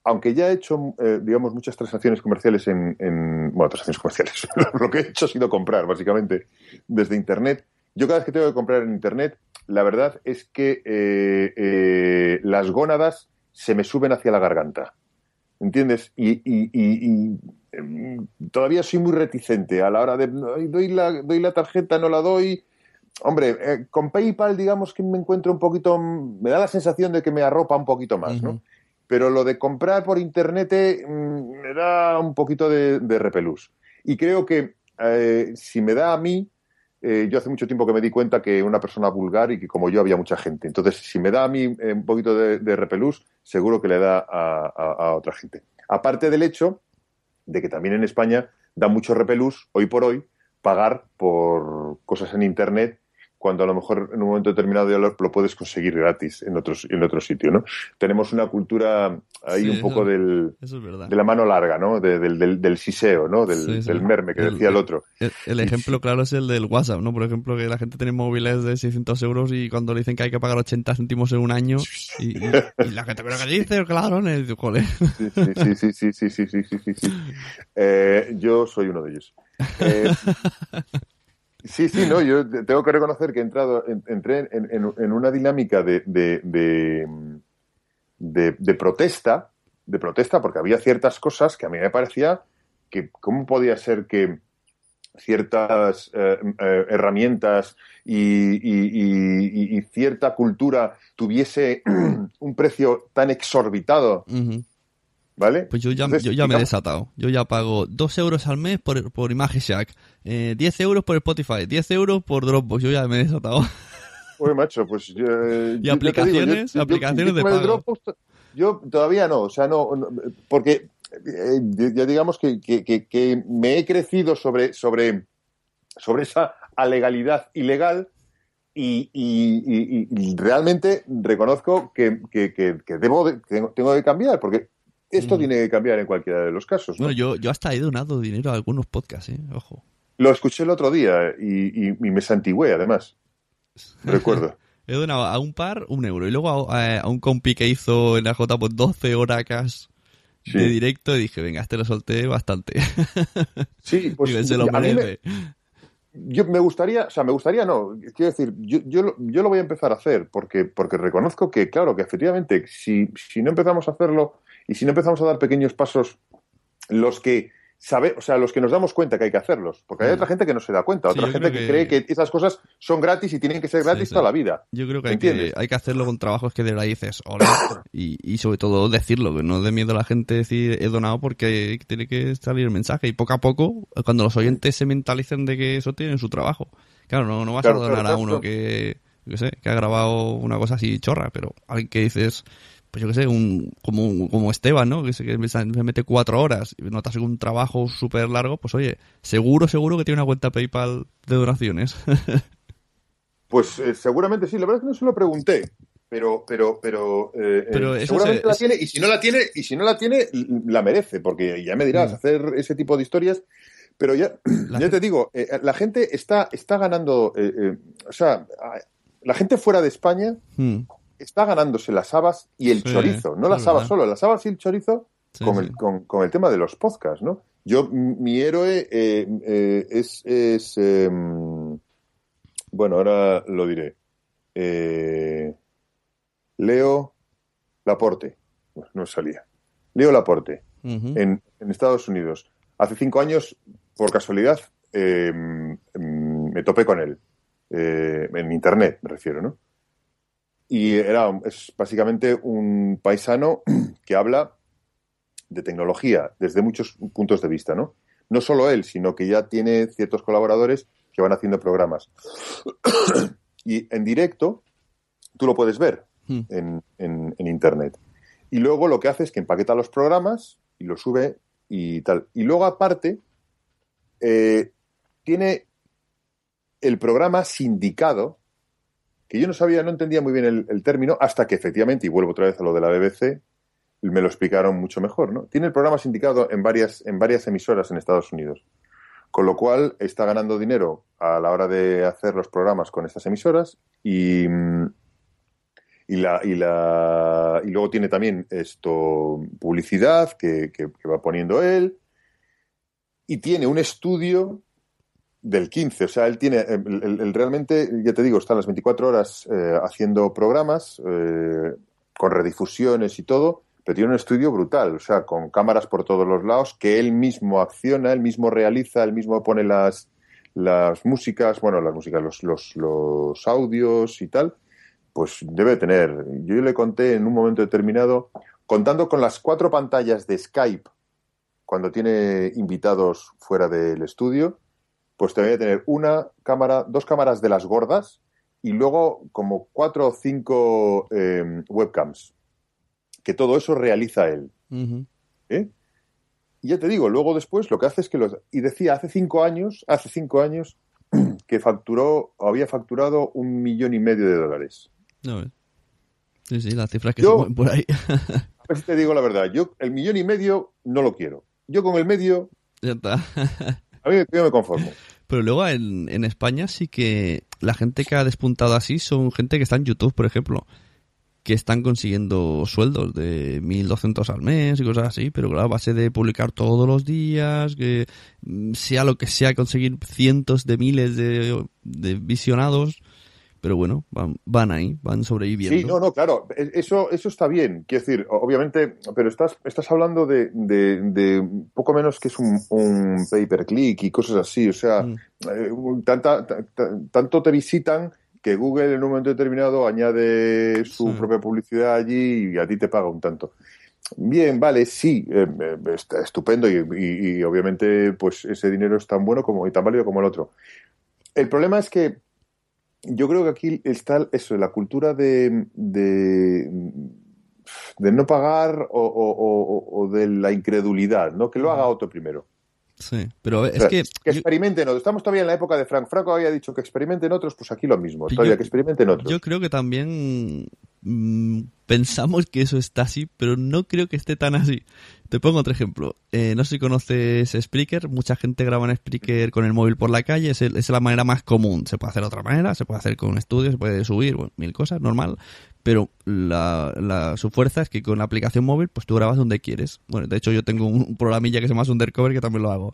aunque ya he hecho, eh, digamos, muchas transacciones comerciales en, en- bueno, transacciones comerciales, lo que he hecho ha sido comprar, básicamente, desde Internet. Yo cada vez que tengo que comprar en Internet, la verdad es que eh, eh, las gónadas se me suben hacia la garganta. ¿Entiendes? Y, y- y- y, em, todavía soy muy reticente a la hora de "Ay, doy la, doy la tarjeta, no la doy. Hombre, eh, con PayPal, digamos que me encuentro un poquito. Me da la sensación de que me arropa un poquito más, ¿no? Pero lo de comprar por internet eh, mm, me da un poquito de, de repelús. Y creo que eh, si me da a mí, eh, yo hace mucho tiempo que me di cuenta que una persona vulgar y que como yo había mucha gente. Entonces, si me da a mí eh, un poquito de, de repelús, seguro que le da a, a- a otra gente. Aparte del hecho de que también en España da mucho repelús, hoy por hoy, pagar por cosas en Internet cuando a lo mejor en un momento determinado lo, puedes conseguir gratis en, otros, en otro sitio, ¿no? Tenemos una cultura ahí un poco del, de la mano larga, ¿no? Del, siseo, ¿no? Del, merme que decía el otro.
El, ejemplo claro es el del WhatsApp, ¿no? Por ejemplo, que la gente tiene móviles de 600 euros y cuando le dicen que hay que pagar 80 céntimos en un año y, la gente, ¿pero qué dice? Claro, ¿no?
Sí, sí, sí, sí, sí, sí, sí, sí, eh, yo soy uno de ellos. Eh, sí, sí, no, yo te- tengo que reconocer que he entrado, en- entré en, en- una dinámica de, de, de, protesta, de protesta, porque había ciertas cosas que a mí me parecía que cómo podía ser que ciertas eh, eh, herramientas y, cierta cultura tuviese un precio tan exorbitado. ¿Vale?
Pues yo ya,
Entonces,
yo ya me he desatado. Yo ya pago 2 euros al mes por, por Image Shack, eh, 10 euros por Spotify, 10 euros por Dropbox. Yo ya me he desatado.
Oye, macho, pues yo, eh,
¿Y
digo,
aplicaciones?
yo- yo-
Aplicaciones
yo
de pago.
Dropbox, yo todavía no, o sea, no, no, porque eh, ya digamos que, que- que- que me he crecido sobre, sobre, sobre esa alegalidad ilegal y, y- y- y realmente reconozco que, que- que- que debo de- tengo que cambiar, porque esto
Mm.
tiene que cambiar en cualquiera de los casos. ¿no?
Bueno, yo, yo hasta he donado dinero a algunos podcasts, ¿eh? Ojo.
Lo escuché el otro día y, y- y me santigué, además. Recuerdo.
He donado a un par un euro y luego a, a un compi que hizo en la J pues 12 horas
Sí.
de directo y dije, venga, este lo solté bastante.
Sí, pues
Digo, se lo
me-
merece.
yo me gustaría, o sea, me gustaría no, quiero decir, yo, yo, lo- yo lo voy a empezar a hacer porque, porque reconozco que, claro, que efectivamente, si, si no empezamos a hacerlo y si no empezamos a dar pequeños pasos, los que sabe, o sea, los que nos damos cuenta que hay que hacerlos, porque hay
Mm.
otra gente que no se da cuenta, otra gente que,
que-
cree que esas cosas son gratis y tienen que ser gratis
sí.
toda la vida.
Yo creo que hay, que hay que hacerlo con trabajos que de verdad dices, hola, y, y sobre todo decirlo, que no dé miedo a la gente decir he donado porque tiene que salir el mensaje. Y poco a poco, cuando los oyentes se mentalicen de que eso tiene su trabajo. Claro, no, no vas
Claro,
a donar
claro,
a uno que, qué sé, que ha grabado una cosa así chorra, pero alguien que dices, pues yo qué sé, un, como, como Esteban, ¿no? Que se, que se mete cuatro horas y notas un trabajo súper largo, pues oye, seguro, seguro que tiene una cuenta PayPal de donaciones.
Pues eh, seguramente sí, la verdad es que no se lo pregunté. Pero, pero, pero, eh, eh,
Pero
seguramente
se-
la tiene, y si no la tiene, y si no la tiene, la merece, porque ya me dirás,
Mm.
hacer ese tipo de historias. Pero ya,
La
ya
gente-
te digo, eh, la gente está, está ganando, o sea, la gente fuera de España
Hmm,
está ganándose las habas y el
Sí,
chorizo, no las habas
verdad.
solo, las habas y el chorizo
sí,
con. El, con, con el tema de los podcasts, ¿no? Yo, mi héroe eh, eh, es, es em, bueno, ahora lo diré. Eh, Leo Laporte, no, salía. Leo Laporte, en, en Estados Unidos. Hace cinco años, por casualidad, eh, mm, me topé con él. Eh, en internet, me refiero, ¿no? Y era, es básicamente un paisano que habla de tecnología desde muchos puntos de vista, ¿no? No solo él, sino que ya tiene ciertos colaboradores que van haciendo programas. y en directo, tú lo puedes ver
Hmm.
en, en- en internet. Y luego lo que hace es que empaqueta los programas y los sube y tal. Y luego, aparte, eh, tiene el programa sindicado, que yo no sabía, no entendía muy bien el, término, hasta que efectivamente, y vuelvo otra vez a lo de la BBC, me lo explicaron mucho mejor, ¿no? Tiene el programa sindicado en varias, en varias emisoras en Estados Unidos. Con lo cual está ganando dinero a la hora de hacer los programas con estas emisoras y, y, la, y, la, y luego tiene también esto publicidad que- que va poniendo él y tiene un estudio del 15, o sea, él tiene, el- el realmente, ya te digo, está las 24 horas eh, haciendo programas eh, con redifusiones y todo, pero tiene un estudio brutal, o sea, con cámaras por todos los lados, que él mismo acciona, él mismo realiza, él mismo pone las, las músicas, bueno, las músicas, los, los, los audios y tal, pues debe tener. Yo le conté en un momento determinado, contando con las cuatro pantallas de Skype, cuando tiene invitados fuera del estudio, pues te voy a tener una cámara, dos cámaras de las gordas y luego como cuatro o cinco eh, webcams. Que todo eso realiza él. ¿eh? Y ya te digo, luego después lo que hace es que los... Y decía, hace cinco años, hace cinco años, que facturó, o había facturado un millón y medio de dólares.
No, ¿ves? Sí, sí, las cifras que
Yo-
se mueven por ahí.
A ver si te digo la verdad, yo el millón y medio no lo quiero. Yo con el medio,
ya está.
yo me conformo.
Pero luego en, en España sí que la gente que ha despuntado así son gente que está en YouTube, por ejemplo, que están consiguiendo sueldos de 1.200 al mes y cosas así, pero claro, a base de publicar todos los días, que mm, sea lo que sea, conseguir cientos de miles de, de visionados, pero bueno, van, van ahí, van sobreviviendo.
Sí, no, no, claro, e- eso, eso está bien. Quiero decir, obviamente, pero estás, estás hablando de, de, de poco menos que es un, un pay per click y cosas así. O sea,
Mm.
eh, tanta- ta- ta- tanto te visitan que Google en un momento determinado añade su propia publicidad allí y a ti te paga un tanto. Bien, vale, sí, eh, eh, está estupendo y, y- y obviamente pues ese dinero es tan bueno como y tan válido como el otro. El problema es que yo creo que aquí está eso, la cultura de, de, de no pagar o, o- o- o de la incredulidad, ¿no? Que lo haga otro primero.
Sí, pero
O
es
sea,
que...
que
yo-
experimenten otros. Estamos todavía en la época de Frank. Franco había dicho que experimenten otros, pues aquí lo mismo.
Yo-
Todavía que experimenten otros.
Yo creo que también mm, pensamos que eso está así, pero no creo que esté tan así. Te pongo otro ejemplo. Eh, no sé si conoces Spreaker. Mucha gente graba en Spreaker con el móvil por la calle. Es, el- es la manera más común. Se puede hacer de otra manera. Se puede hacer con estudios, se puede subir, bueno, mil cosas, normal. Pero la, la- su fuerza es que con la aplicación móvil, pues tú grabas donde quieres. Bueno, de hecho yo tengo un, un programilla que se llama Undercover que también lo hago.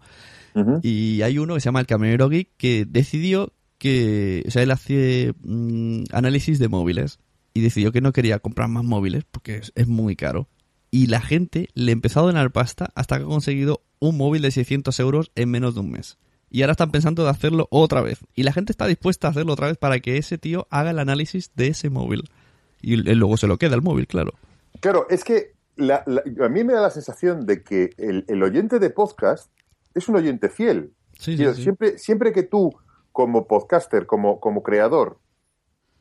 Y hay uno que se llama el Camionero Geek que decidió que, o sea, él hace mm, análisis de móviles y decidió que no quería comprar más móviles porque es, es muy caro. Y la gente le empezó a donar pasta hasta que ha conseguido un móvil de 600 euros en menos de un mes. Y ahora están pensando de hacerlo otra vez. Y la gente está dispuesta a hacerlo otra vez para que ese tío haga el análisis de ese móvil. Y él luego se lo queda el móvil, claro.
Claro, es que la- la- a mí me da la sensación de que el, el oyente de podcast es un oyente fiel.
Sí, sí,
Quiero,
sí.
Siempre, siempre que tú, como podcaster, como, como creador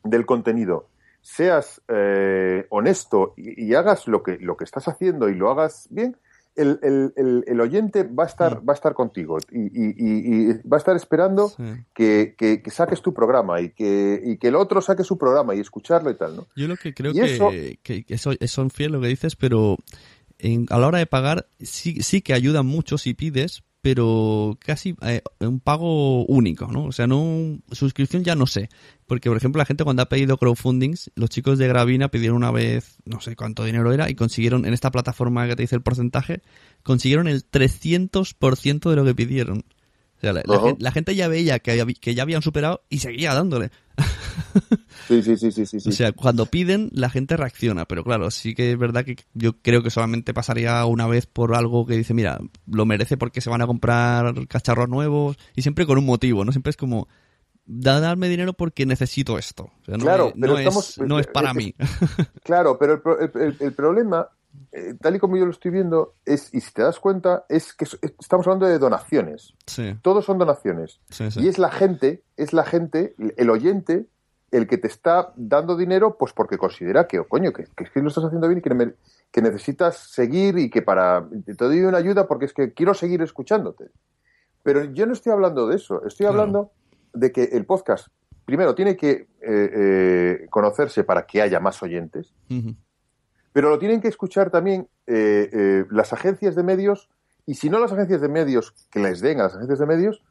del contenido, seas eh, honesto y, y hagas lo que, lo que estás haciendo y lo hagas bien, el, el- el- el oyente va a estar,
Mm.
va a estar contigo y, y- y- y va a estar esperando
Sí.
que, que- que saques tu programa y que, y que el otro saque su programa y escucharlo y tal, ¿no?
Yo lo que creo que,
eso-
que, eso- son fiel lo que dices, pero en- a la hora de pagar sí, sí que ayudan mucho si pides, pero casi eh, un pago único, ¿no? O sea, no suscripción ya no sé, porque por ejemplo la gente cuando ha pedido crowdfundings, los chicos de Gravina pidieron una vez no sé cuánto dinero era y consiguieron en esta plataforma que te dice el porcentaje, consiguieron el 300% de lo que pidieron. O sea, la, la
Ajá.
gen- la gente ya veía que, ya habían superado y seguía dándole.
Sí, sí, sí, sí, sí.
O sea, cuando piden, la gente reacciona, pero claro, sí que es verdad que yo creo que solamente pasaría una vez por algo que dice, mira, lo merece porque se van a comprar cacharros nuevos y siempre con un motivo, ¿no? Siempre es como, da, darme dinero porque necesito esto. O sea, no,
Claro, pero
no,
estamos-
es, no es para
es-
mí.
Claro, pero el- el problema, eh, tal y como yo lo estoy viendo, es, y si te das cuenta, es que es- estamos hablando de donaciones.
sí,
Todos son donaciones.
sí, sí.
Y es la gente, es la gente, el oyente, el que te está dando dinero, pues porque considera que, oh, coño, que, que lo estás haciendo bien y que, me- que necesitas seguir y que para te doy una ayuda porque es que quiero seguir escuchándote. Pero yo no estoy hablando de eso, estoy
Claro.
hablando de que el podcast, primero, tiene que eh, eh, conocerse para que haya más oyentes. Pero lo tienen que escuchar también eh, eh, las agencias de medios y si no las agencias de medios que les den a las agencias de medios,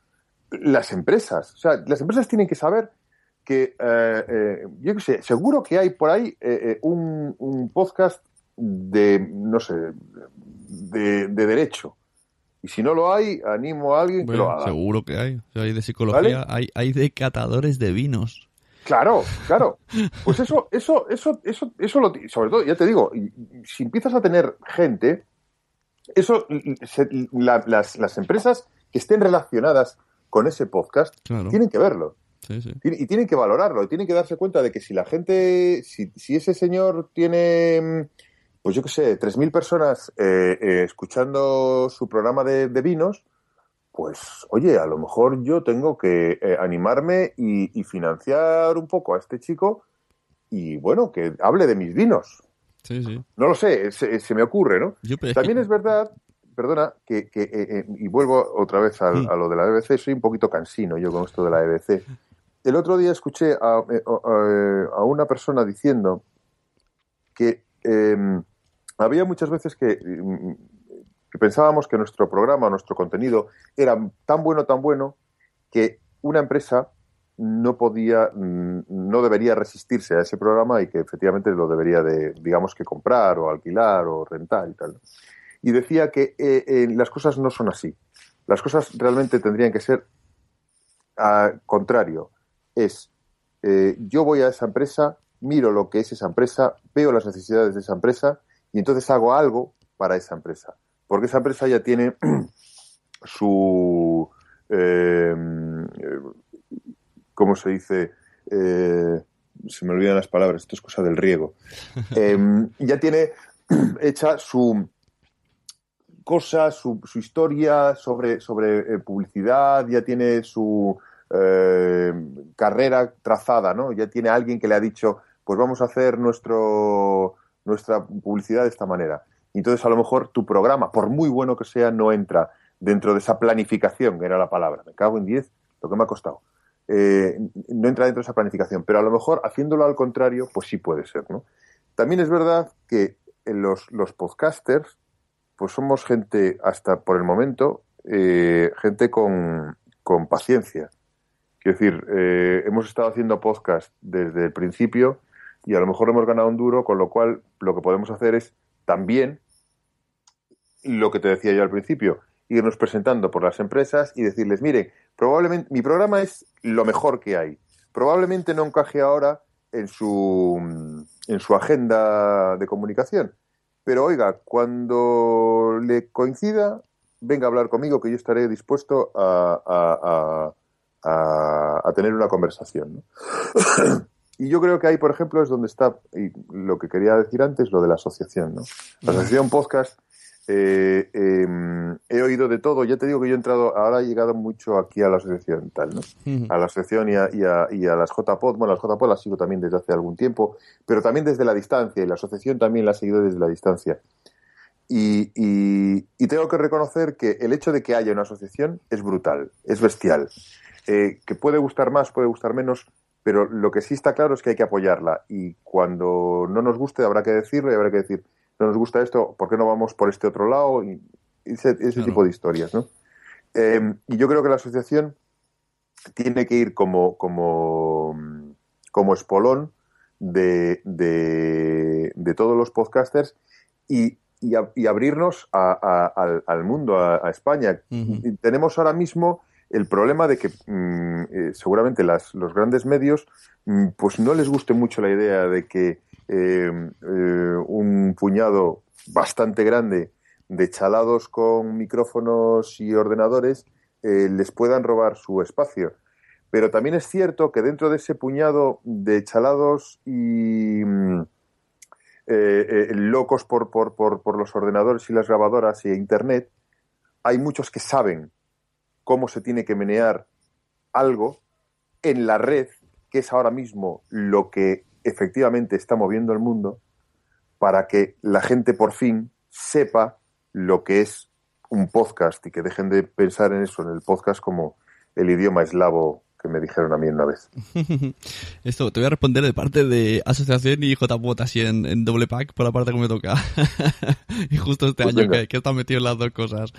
las empresas. O sea, las empresas tienen que saber que, eh, eh, yo qué sé, seguro que hay por ahí eh, un, un podcast de, no sé, de, de derecho. Y si no lo hay, animo a alguien que lo haga.
seguro que hay. O sea, hay de psicología, hay, hay de catadores de vinos.
Claro, claro. Pues eso, eso, eso, eso, eso lo, sobre todo, ya te digo, si empiezas a tener gente, eso, se- la- las, las empresas que estén relacionadas con ese podcast
Claro.
tienen que verlo
Sí, sí.
Tiene- y tienen que valorarlo, y tienen que darse cuenta de que si la gente, si, si ese señor tiene, mm, pues yo qué sé, 3.000 personas eh, eh, escuchando su programa de, de vinos, pues oye, a lo mejor yo tengo que eh, animarme y, y financiar un poco a este chico y bueno, que hable de mis vinos.
Sí, sí.
No lo sé, se, se me ocurre, ¿no?
Yo, pero
También es verdad perdona, que, que eh, eh, y vuelvo otra vez a lo de la BBC, soy un poquito cansino yo con esto de la BBC. El otro día escuché a, a- a una persona diciendo que eh, había muchas veces que, mm, que pensábamos que nuestro programa, nuestro contenido era tan bueno, tan bueno, que una empresa no podía, mm, no debería resistirse a ese programa y que efectivamente lo debería de, digamos que comprar o alquilar o rentar y tal. Y decía que eh, eh, las cosas no son así. Las cosas realmente tendrían que ser al contrario. Es, eh, yo voy a esa empresa, miro lo que es esa empresa, veo las necesidades de esa empresa y entonces hago algo para esa empresa. Porque esa empresa ya tiene su... eh, ¿Cómo se dice? Eh, se me olvidan las palabras, esto es cosa del riego. Eh, ya tiene hecha su cosa, su, su historia sobre, sobre eh, publicidad, ya tiene su eh, carrera trazada, ¿no? Ya tiene alguien que le ha dicho, pues vamos a hacer nuestro, nuestra publicidad de esta manera. Entonces a lo mejor tu programa, por muy bueno que sea, no entra dentro de esa planificación, era la palabra. Me cago en 10, lo que me ha costado. Eh, no entra dentro de esa planificación, pero a lo mejor haciéndolo al contrario, pues sí puede ser, ¿no? También es verdad que los, los podcasters, pues somos gente, hasta por el momento, eh, gente con, con paciencia. Quiero decir, eh, hemos estado haciendo podcast desde el principio y a lo mejor hemos ganado un duro, con lo cual lo que podemos hacer es también lo que te decía yo al principio, irnos presentando por las empresas y decirles, miren, probablemente mi programa es lo mejor que hay. Probablemente no encaje ahora en su, en su agenda de comunicación, pero oiga, cuando le coincida, venga a hablar conmigo que yo estaré dispuesto a, a- a- tener una conversación. y yo creo que ahí, por ejemplo, es donde está y lo que quería decir antes, lo de la asociación. ¿no? La asociación podcast, eh, eh, he oído de todo. Ya te digo que yo he entrado, ahora he llegado mucho aquí a la asociación tal, ¿no? a la asociación y a, y a- y a las JPod. Bueno, las JPod las sigo también desde hace algún tiempo, pero también desde la distancia, y la asociación también la he seguido desde la distancia. Y, y- y tengo que reconocer que el hecho de que haya una asociación es brutal, es bestial. Eh, que puede gustar más, puede gustar menos, pero lo que sí está claro es que hay que apoyarla. Y cuando no nos guste, habrá que decirlo y habrá que decir, no nos gusta esto, ¿por qué no vamos por este otro lado? Y ese, ese
Claro.
tipo de historias, ¿no? Eh, y yo creo que la asociación tiene que ir como, como, como espolón de, de, de todos los podcasters y, y, a- y abrirnos a- a- al, al mundo, a, España. Tenemos ahora mismo el problema de que mm, eh, seguramente las, los grandes medios mm, pues no les guste mucho la idea de que eh, eh, un puñado bastante grande de chalados con micrófonos y ordenadores eh, les puedan robar su espacio. Pero también es cierto que dentro de ese puñado de chalados y mm, locos por, por, por, por los ordenadores y las grabadoras y Internet, hay muchos que saben cómo se tiene que menear algo en la red, que es ahora mismo lo que efectivamente está moviendo el mundo, para que la gente por fin sepa lo que es un podcast y que dejen de pensar en eso, en el podcast como el idioma eslavo que me dijeron a mí una vez.
Esto te voy a responder de parte de Asociación y JPOT así en, en doble pack por la parte que me toca. y justo este
Pues
año que, que está metido en las dos cosas.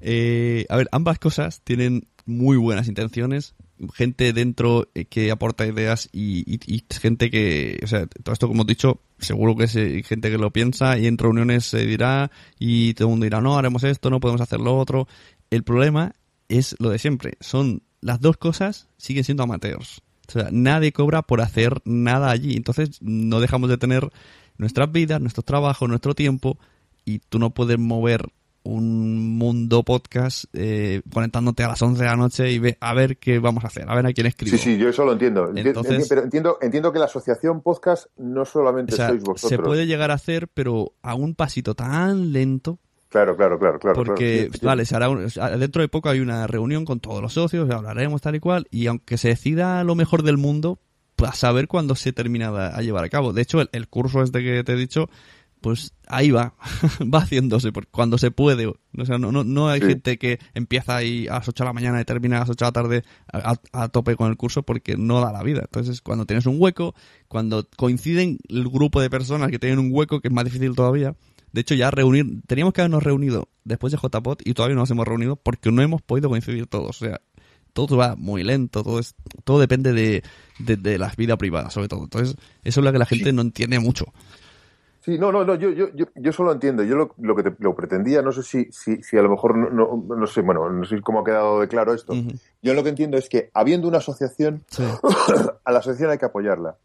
Eh, a ver, ambas cosas tienen muy buenas intenciones. Gente dentro eh, que aporta ideas y, y- y gente que, o sea, todo esto como he dicho, seguro que hay gente que lo piensa y en reuniones se dirá y todo el mundo dirá, no, haremos esto, no podemos hacer lo otro. El problema es lo de siempre. Son las dos cosas siguen siendo amateurs. O sea, nadie cobra por hacer nada allí. Entonces, no dejamos de tener nuestras vidas, nuestros trabajos, nuestro tiempo. Y tú no puedes mover un mundo podcast eh, conectándote a las 11 de la noche y ve a ver qué vamos a hacer, a ver a quién escribo.
Sí, sí, yo eso lo entiendo. Enti-
Entonces-
pero entiendo, entiendo que la asociación podcast no solamente
O sea,
sois vosotros.
se puede llegar a hacer, pero a un pasito tan lento
Claro, claro, claro, claro.
porque,
claro. Sí, sí.
vale, se hará un- dentro de poco hay una reunión con todos los socios, hablaremos tal y cual, y aunque se decida lo mejor del mundo, pues a saber cuándo se termina a llevar a cabo. De hecho, el, el curso este que te he dicho, pues ahí va, va haciéndose cuando se puede. O sea, no, no, no hay gente que empieza ahí a las 8 de la mañana y termina a las 8 de la tarde a, tope con el curso porque no da la vida. Entonces, cuando tienes un hueco, cuando coinciden el grupo de personas que tienen un hueco, que es más difícil todavía. De hecho, ya reunir, teníamos que habernos reunido después de JPOT y todavía no nos hemos reunido porque no hemos podido coincidir todos. O sea, todo va muy lento, todo es, todo depende de, de, la vida privada, sobre todo. Entonces, eso es lo que la gente no entiende mucho.
Sí, no, no, no yo, yo, yo, yo solo entiendo. Yo lo, lo que te, lo pretendía, no sé si, si, si a lo mejor, no, no, sé, bueno, no sé cómo ha quedado de claro esto. Yo lo que entiendo es que habiendo una asociación, a la asociación hay que apoyarla,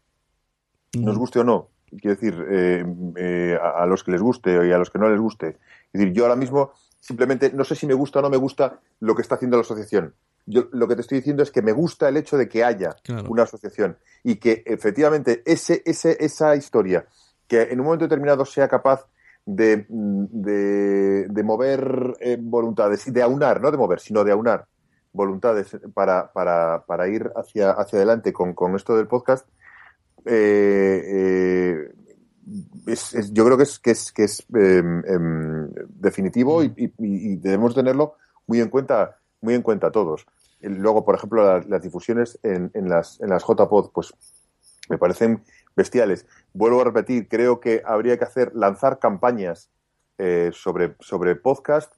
nos guste o no. Quiero decir, eh, eh, a, los que les guste y a los que no les guste. Es decir, yo ahora mismo simplemente no sé si me gusta o no me gusta lo que está haciendo la asociación. Yo lo que te estoy diciendo es que me gusta el hecho de que haya una asociación y que efectivamente ese, ese, esa historia que en un momento determinado sea capaz de, de, mover eh, voluntades y de aunar, no de mover, sino de aunar voluntades para, para, para ir hacia, hacia adelante con, con esto del podcast, eh, eh, yo creo que es, que es, que es em, em, definitivo y, y, debemos tenerlo muy en cuenta, muy en cuenta todos. Luego, por ejemplo, las, difusiones en, en, las, en las JPod, pues me parecen bestiales. Vuelvo a repetir, creo que habría que hacer, lanzar campañas eh, sobre, sobre podcast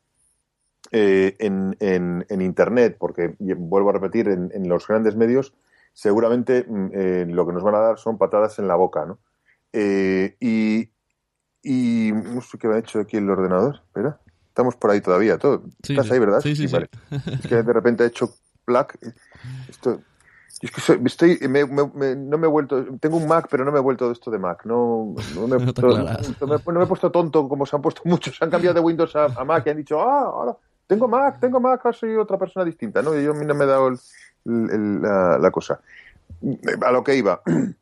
eh, en, en, Internet, porque vuelvo a repetir, en, los grandes medios seguramente mm, eh, lo que nos van a dar son patadas en la boca, ¿no? y, y no sé qué me ha hecho aquí el ordenador, espera, estamos por ahí todavía, todo. Estás ahí, ¿verdad?
Sí, sí,
vale. Es que de repente ha hecho plaque. Esto, es que estoy, no me he vuelto, tengo un Mac, pero no me he vuelto de esto de Mac. No, no, me, he puesto, tonto como se han puesto muchos. Se han cambiado de Windows a, Mac y han dicho, ah, ahora tengo Mac, tengo Mac, ahora soy otra persona distinta. ¿no? Y yo a mí no me he dado la, cosa. A lo que iba.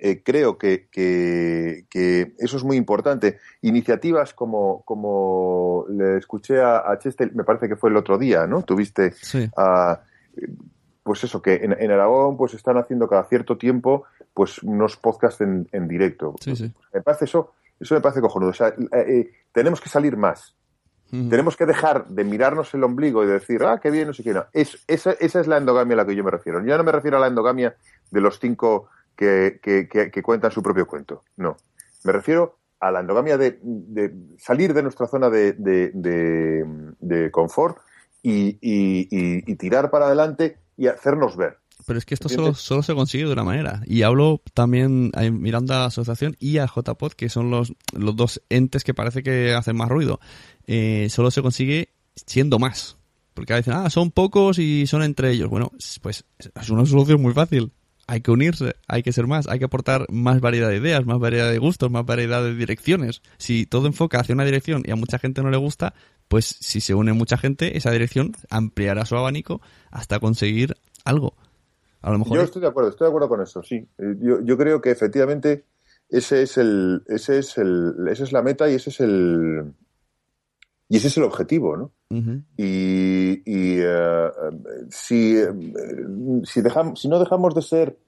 Eh, creo que, que, eso es muy importante. Iniciativas como, como le escuché a, Chester, me parece que fue el otro día, ¿no? Tuviste a pues eso, que en, Aragón pues están haciendo cada cierto tiempo pues unos podcasts en, directo. Me parece eso, eso me parece cojonudo. O sea, eh, eh, tenemos que salir más. Tenemos que dejar de mirarnos el ombligo y decir, ah, qué bien, no sé qué. No. Es, esa, es la endogamia a la que yo me refiero. Yo no me refiero a la endogamia de los cinco que, cuentan su propio cuento. No. Me refiero a la endogamia de, salir de nuestra zona de, confort y, tirar para adelante y hacernos ver.
Pero es que esto solo, solo, se consigue de una manera. Y hablo también mirando a la asociación y a JPod, que son los, los dos entes que parece que hacen más ruido. Eh, solo se consigue siendo más. Porque a veces, ah, son pocos y son entre ellos. Bueno, pues es una solución muy fácil. Hay que unirse, hay que ser más, hay que aportar más variedad de ideas, más variedad de gustos, más variedad de direcciones. Si todo enfoca hacia una dirección y a mucha gente no le gusta, pues si se une mucha gente, esa dirección ampliará su abanico hasta conseguir algo. A lo mejor
yo estoy de acuerdo, estoy de acuerdo con eso, sí. Eh, yo, yo creo que efectivamente ese es el, ese es el, esa es la meta y ese es el, y ese es el objetivo, ¿no? Y, y eh, si, eh, si, dejamos, si no dejamos de ser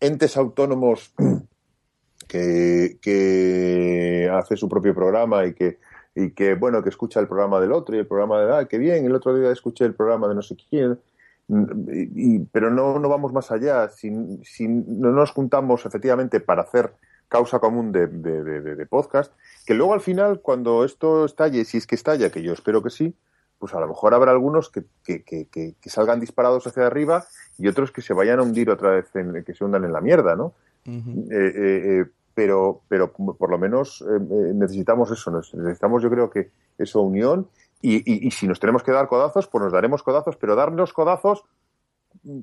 entes autónomos que, que hace su propio programa y que y que, bueno, que escucha el programa del otro y el programa de, ah, qué bien, el otro día escuché el programa de no sé quién, y, pero no, no vamos más allá, si, si, no nos juntamos efectivamente para hacer causa común de, de, podcast, que luego al final, cuando esto estalle, si es que estalla, que yo espero que sí, pues a lo mejor habrá algunos que, que, que, que salgan disparados hacia arriba y otros que se vayan a hundir otra vez, en, que se hundan en la mierda, ¿no? pero, pero por lo menos eh, eh, necesitamos eso, necesitamos yo creo que eso unión y, y, si nos tenemos que dar codazos, pues nos daremos codazos, pero darnos codazos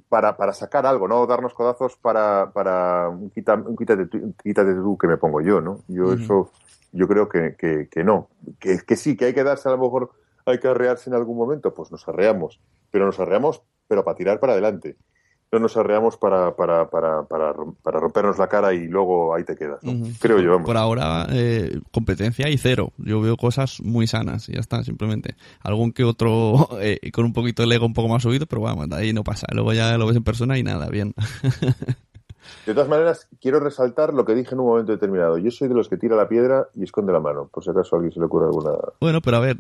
para, para sacar algo, no darnos codazos para, para un, quítate, quítate tú que me pongo yo, ¿no? Yo eso, yo creo que, que, que no, que, que sí, que hay que darse a lo mejor, hay que arrearse en algún momento, pues nos arreamos, pero nos arreamos, pero para tirar para adelante no nos arreamos para, para, para, para, rompernos la cara y luego ahí te quedas. Creo yo.
Por ahora, eh, competencia y cero. Yo veo cosas muy sanas y ya está, simplemente. Algún que otro eh, con un poquito de ego un poco más subido, pero bueno, ahí no pasa. Luego ya lo ves en persona y nada, bien.
De todas maneras, quiero resaltar lo que dije en un momento determinado. Yo soy de los que tira la piedra y esconde la mano, por si acaso a alguien se le ocurre alguna.
Bueno, pero a ver,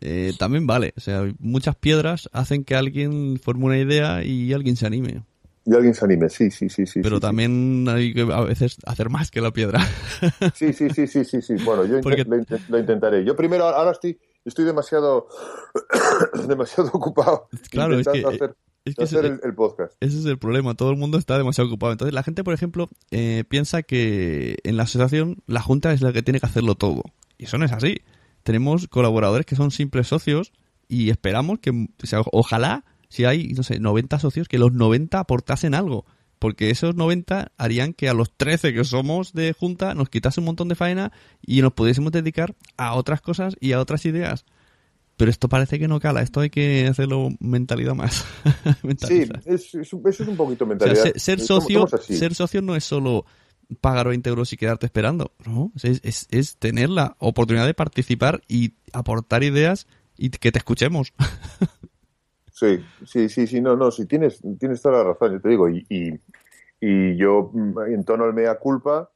eh, también vale. O sea, muchas piedras hacen que alguien forme una idea y alguien se anime.
Y alguien se anime, sí, sí, sí, sí.
Pero
sí,
también hay que a veces hacer más que la piedra.
Sí, sí, sí, sí, sí, sí. Bueno, yo
Porque-
lo, intent- lo intentaré. Yo primero, ahora estoy, estoy demasiado, demasiado ocupado
Claro, es que-
hacer,
Es que
hacer
ese,
el, el podcast.
ese es el problema. Todo el mundo está demasiado ocupado. Entonces la gente, por ejemplo, eh, piensa que en la asociación la junta es la que tiene que hacerlo todo. Y eso no es así. Tenemos colaboradores que son simples socios y esperamos que, o sea, ojalá, si hay, no sé, 90 socios, que los 90 aportasen algo. Porque esos 90 harían que a los 13 que somos de junta nos quitase un montón de faena y nos pudiésemos dedicar a otras cosas y a otras ideas. Pero esto parece que no cala. Esto hay que hacerlo mentalidad más.
Sí, es, eso es un poquito
O sea,
mentalidad.
ser, ser
Somos-
socio, ser socio no es solo pagar 20 euros y quedarte esperando. No, es, es, es tener la oportunidad de participar y aportar ideas y que te escuchemos.
Sí, sí, sí, sí, no, no, sí, tienes, tienes toda la razón, yo te digo, y, y, y yo mm, entono el mea culpa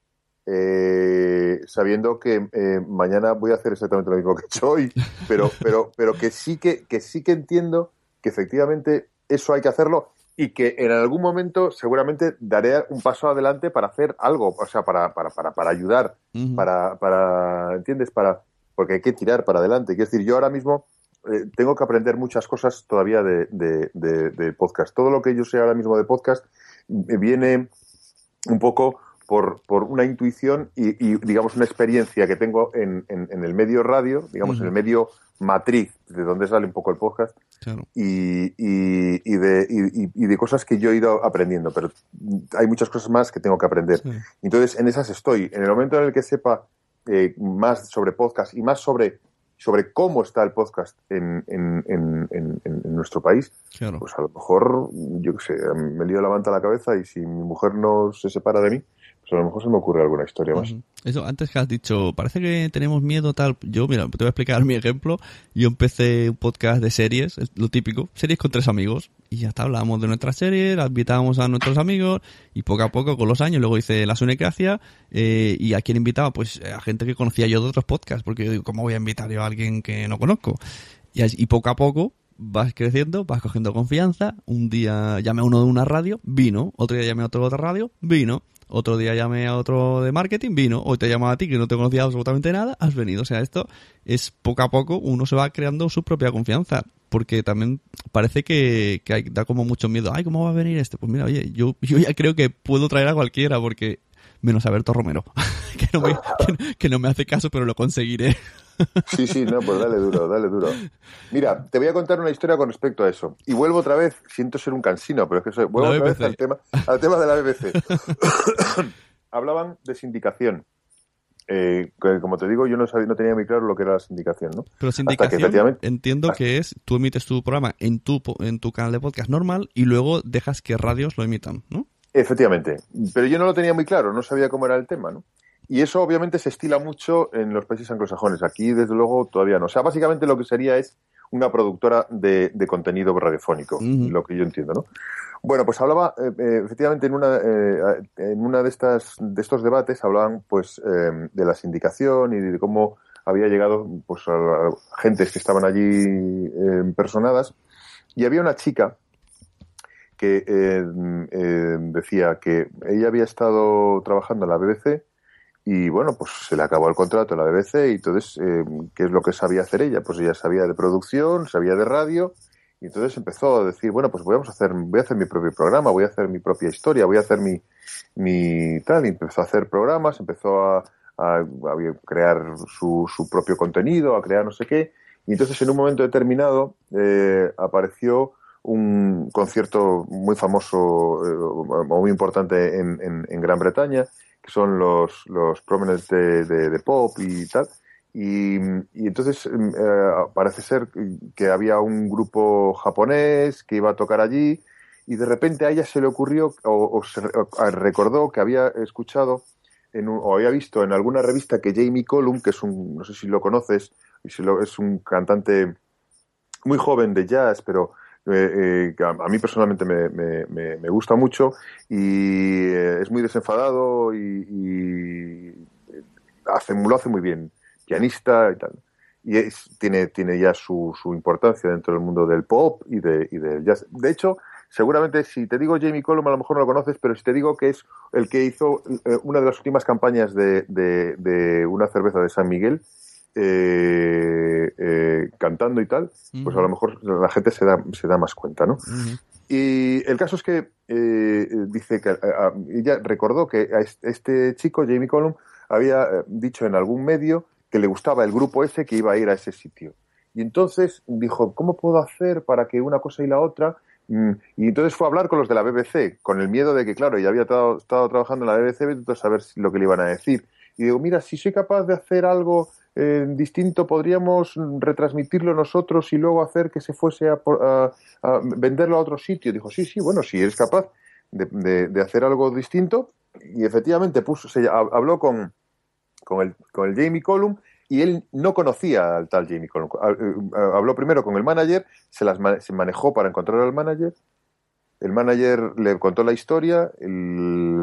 eh, sabiendo que eh, mañana voy a hacer exactamente lo mismo que he hecho hoy, pero, pero, pero que sí que, que sí que entiendo que efectivamente eso hay que hacerlo y que en algún momento seguramente daré un paso adelante para hacer algo, o sea, para, para, para, para ayudar, para, para, ¿entiendes? Para, porque hay que tirar para adelante. Quiero decir, yo ahora mismo eh, tengo que aprender muchas cosas todavía de, de, de- de podcast. Todo lo que yo sé ahora mismo de podcast me viene un poco por, por una intuición y, y, digamos, una experiencia que tengo en, en- en el medio radio, digamos, en el medio matriz, de donde sale un poco el podcast,
Claro.
y, y, y de, y, de cosas que yo he ido aprendiendo, pero hay muchas cosas más que tengo que aprender.
Sí.
Entonces, en esas estoy. En el momento en el que sepa eh, más sobre podcast y más sobre, sobre cómo está el podcast en, en, en, en- en- en nuestro país,
Claro.
pues a lo mejor, yo qué sé, me lío la manta a la cabeza y si mi mujer no se separa de mí, a lo mejor se me ocurre alguna historia más.
Eso, antes que has dicho, parece que tenemos miedo tal. Yo, mira, te voy a explicar mi ejemplo. Yo empecé un podcast de series, es lo típico, series con tres amigos. Y ya está, hablábamos de nuestras series, las invitábamos a nuestros amigos y poco a poco, con los años, luego hice la Sunecracia eh, y a quién invitaba, pues a gente que conocía yo de otros podcasts, porque yo digo, ¿cómo voy a invitar yo a alguien que no conozco? Y, y poco a poco vas creciendo, vas cogiendo confianza. Un día llamé a uno de una radio, vino. Otro día llamé a otro de otra radio, vino. Otro día llamé a otro de marketing, vino. Hoy te llamo a ti que no te conocía absolutamente nada, has venido. O sea, esto es poco a poco uno se va creando su propia confianza. Porque también parece que, que da como mucho miedo. Ay, ¿cómo va a venir este? Pues mira, oye, yo, yo ya creo que puedo traer a cualquiera porque menos a Berto Romero, que, no me, que, que no me hace caso, pero lo conseguiré.
Sí, sí, no, pues dale duro, dale duro. Mira, te voy a contar una historia con respecto a eso. Y vuelvo otra vez, siento ser un cansino, pero es que soy, vuelvo otra vez al tema, al tema de la BBC. Hablaban de sindicación. Eh, que, como te digo, yo no sabía, no tenía muy claro lo que era la sindicación, ¿no?
Pero
que
sindicación, entiendo que es, tú emites tu programa en tu, en tu canal de podcast normal y luego dejas que radios lo emitan, ¿no?
Efectivamente, pero yo no lo tenía muy claro, no sabía cómo era el tema, ¿no? Y eso obviamente se estila mucho en los países anglosajones. Aquí, desde luego, todavía no. O sea, básicamente lo que sería es una productora de, de contenido radiofónico, lo que yo entiendo, ¿no? Bueno, pues hablaba, eh, eh, efectivamente, en una, eh, en una de estas de estos debates hablaban, pues, eh, de la sindicación y de cómo había llegado, pues, a, a gentes que estaban allí eh, personadas. Y había una chica que eh, decía que ella había estado trabajando en la BBC y bueno, pues se le acabó el contrato en la BBC y entonces, eh, ¿qué es lo que sabía hacer ella? Pues ella sabía de producción, sabía de radio y entonces empezó a decir, bueno, pues vamos a hacer, voy a hacer mi propio programa, voy a hacer mi propia historia, voy a hacer mi, mi tal, y empezó a hacer programas, empezó a, a- a crear su, su propio contenido, a crear no sé qué, y entonces en un momento determinado eh, apareció un concierto muy famoso eh, o muy importante en, en- en Gran Bretaña, que son los, los de, de- pop y tal. Y, y entonces mm, eh, parece ser que había un grupo japonés que iba a tocar allí y de repente a ella se le ocurrió o, se o recordó que había escuchado en un- o había visto en alguna revista que Jamie Cullum, que es un, no sé si lo conoces, es un cantante muy joven de jazz, pero eh, que a, mí personalmente me, me- me- me gusta mucho y eh, es muy desenfadado y, y hace, lo hace muy bien, pianista y tal. Y es- tiene, tiene ya su, su importancia dentro del mundo del pop y, de, y del jazz. De hecho, seguramente si te digo Jamie Cullum, a lo mejor no lo conoces, pero si te digo que es el que hizo eh, una de las últimas campañas de- de una cerveza de San Miguel, eh, eh, cantando y tal, pues a lo mejor la gente se da, se da más cuenta, ¿no? Y el caso es que eh, dice que a- a- ella recordó que a este, chico, Jamie Cullum, había eh, dicho en algún medio que le gustaba el grupo ese que iba a ir a ese sitio. Y entonces dijo, ¿cómo puedo hacer para que una cosa y la otra? Mm, Y entonces fue a hablar con los de la BBC, con el miedo de que, claro, ya había estado, trabajando en la BBC, entonces a ver lo que le iban a decir. Y digo, mira, si soy capaz de hacer algo eh, distinto, podríamos retransmitirlo nosotros y luego hacer que se fuese a, a- a venderlo a otro sitio. Dijo, sí, sí, bueno, si eres capaz de, de- de hacer algo distinto. Y efectivamente puso, se, ha- habló con, con, el, con el Jamie Column y él no conocía al tal Jamie Column. Eh, Habló primero con el manager, se las se manejó para encontrar al manager. El manager le contó la historia, el-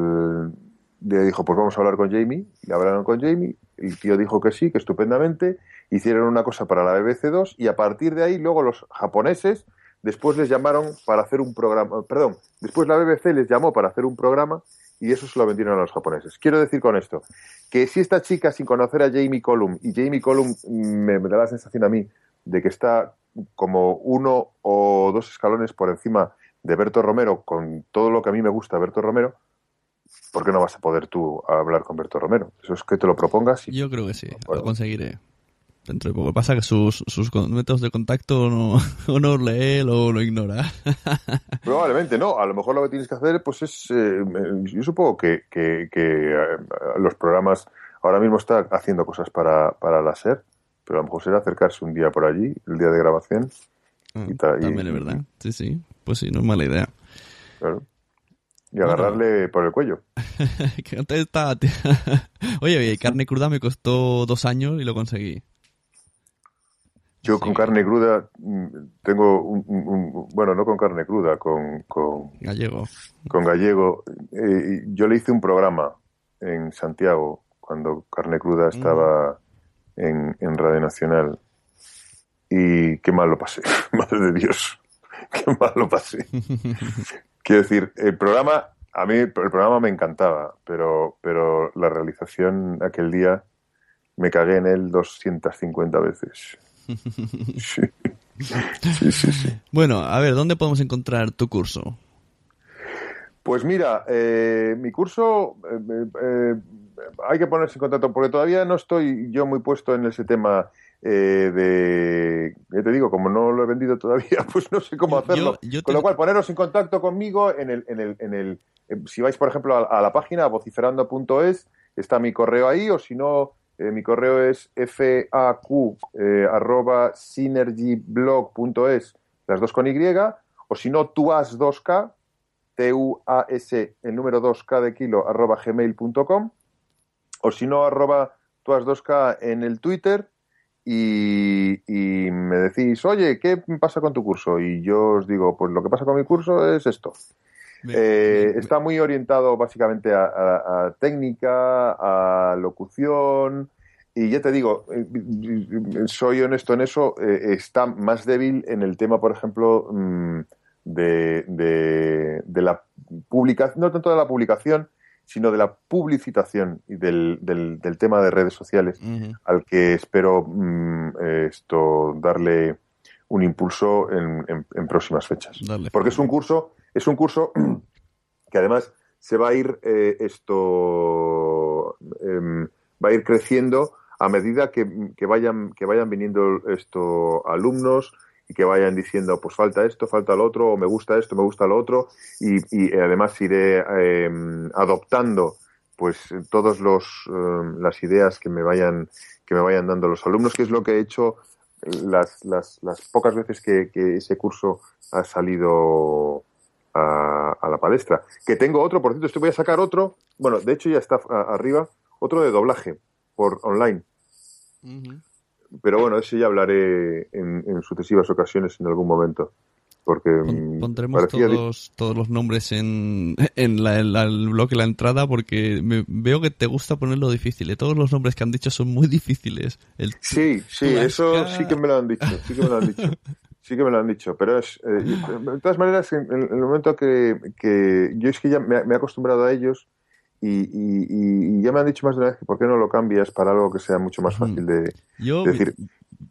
le dijo, pues vamos a hablar con Jamie. Le hablaron con Jamie, el tío dijo que sí, que estupendamente. Hicieron una cosa para la BBC2 y a partir de ahí luego los japoneses después les llamaron para hacer un programa, perdón, después la BBC les llamó para hacer un programa y eso se lo vendieron a los japoneses. Quiero decir con esto que si esta chica sin conocer a Jamie Column y Jamie Column me, me da la sensación a mí de que está como uno o dos escalones por encima de Berto Romero con todo lo que a mí me gusta Berto Romero, ¿por qué no vas a poder tú hablar con Berto Romero? Eso es que te lo propongas y
Yo creo que sí,
Bueno.
lo conseguiré. Dentro de poco. Pasa que sus, sus métodos de contacto no, o no lee él o lo ignora.
Probablemente no. A lo mejor lo que tienes que hacer, pues es. eh, yo supongo que, que- que, eh, los programas. Ahora mismo está haciendo cosas para, para la SER, pero a lo mejor será acercarse un día por allí, el día de grabación.
Ah,
y-
También es verdad. Sí, sí. Pues sí, no es mala idea.
claro, y agarrarle por el cuello.
que antes estaba... Oye, carne cruda me costó dos años y lo conseguí.
Yo
Sí.
con carne cruda mm, tengo un, un- un- bueno, no con carne cruda, con, con,
Gallego.
con gallego. Eh, yo le hice un programa en Santiago cuando Carne Cruda estaba en, en Radio Nacional y qué mal lo pasé, madre de Dios, qué mal lo pasé. Quiero decir, el programa, a mí el programa me encantaba, pero, pero la realización aquel día me cagué en él 250 veces. Sí, sí, sí.
Bueno, a ver, ¿dónde podemos encontrar tu curso?
Pues mira, eh, mi curso eh, eh, hay que ponerse en contacto porque todavía no estoy yo muy puesto en ese tema eh, de, ya te digo, como no lo he vendido todavía, pues no sé cómo hacerlo.
yo- yo
Con
te-
lo cual, poneros en contacto conmigo en el, en el, en el eh, si vais por ejemplo a, a la página vociferando.es, está mi correo ahí, o si no, eh, mi correo es faq eh, arroba synergyblog.es, las dos con Y, o si no, tuas2k, T-U-A-S, el número 2K de kilo, arroba gmail.com, o si no, arroba tuas2k en el Twitter, y, y me decís, oye, ¿qué pasa con tu curso? Y yo os digo, pues lo que pasa con mi curso es esto.
Me-
Eh,
me-
está muy orientado básicamente a, a- a técnica, a locución. Y ya te digo, eh, soy honesto en eso, eh, está más débil en el tema, por ejemplo, mm, de, de- de la publicación, no tanto de la publicación, sino de la publicitación y del, del- del tema de redes sociales, al que espero mm, eh, esto darle un impulso en- en- en próximas fechas. Porque es un curso es un curso que además se va a ir eh, esto em, va a ir creciendo a medida que, que vayan que vayan viniendo esto alumnos y que vayan diciendo pues falta esto falta lo otro o me gusta esto me gusta lo otro y, y además iré em, adoptando pues todos los em, las ideas que me vayan que me vayan dando los alumnos que es lo que he hecho las, las, las pocas veces que, que ese curso ha salido a, a la palestra. Que tengo otro, por cierto, estoy voy a sacar otro, bueno, de hecho ya está arriba, otro de doblaje por online.
Ujú.
Pero bueno, ese ya hablaré en, en sucesivas ocasiones en algún momento. porque mm,
Pondremos todos, todos los nombres en, en, la, en la- el bloque, la entrada, porque me- veo que te gusta ponerlo difícil. ¿eh? Todos los nombres que han dicho son muy difíciles. El,
Sí, sí, eso sí que me lo han dicho, sí que me lo han dicho. Sí que me lo han dicho, pero es, eh, de todas maneras, en, en el momento que, que yo es que ya me, me he acostumbrado a ellos y, y- y- ya me han dicho más de una vez que por qué no lo cambias para algo que sea mucho más fácil de,
yo,
de decir.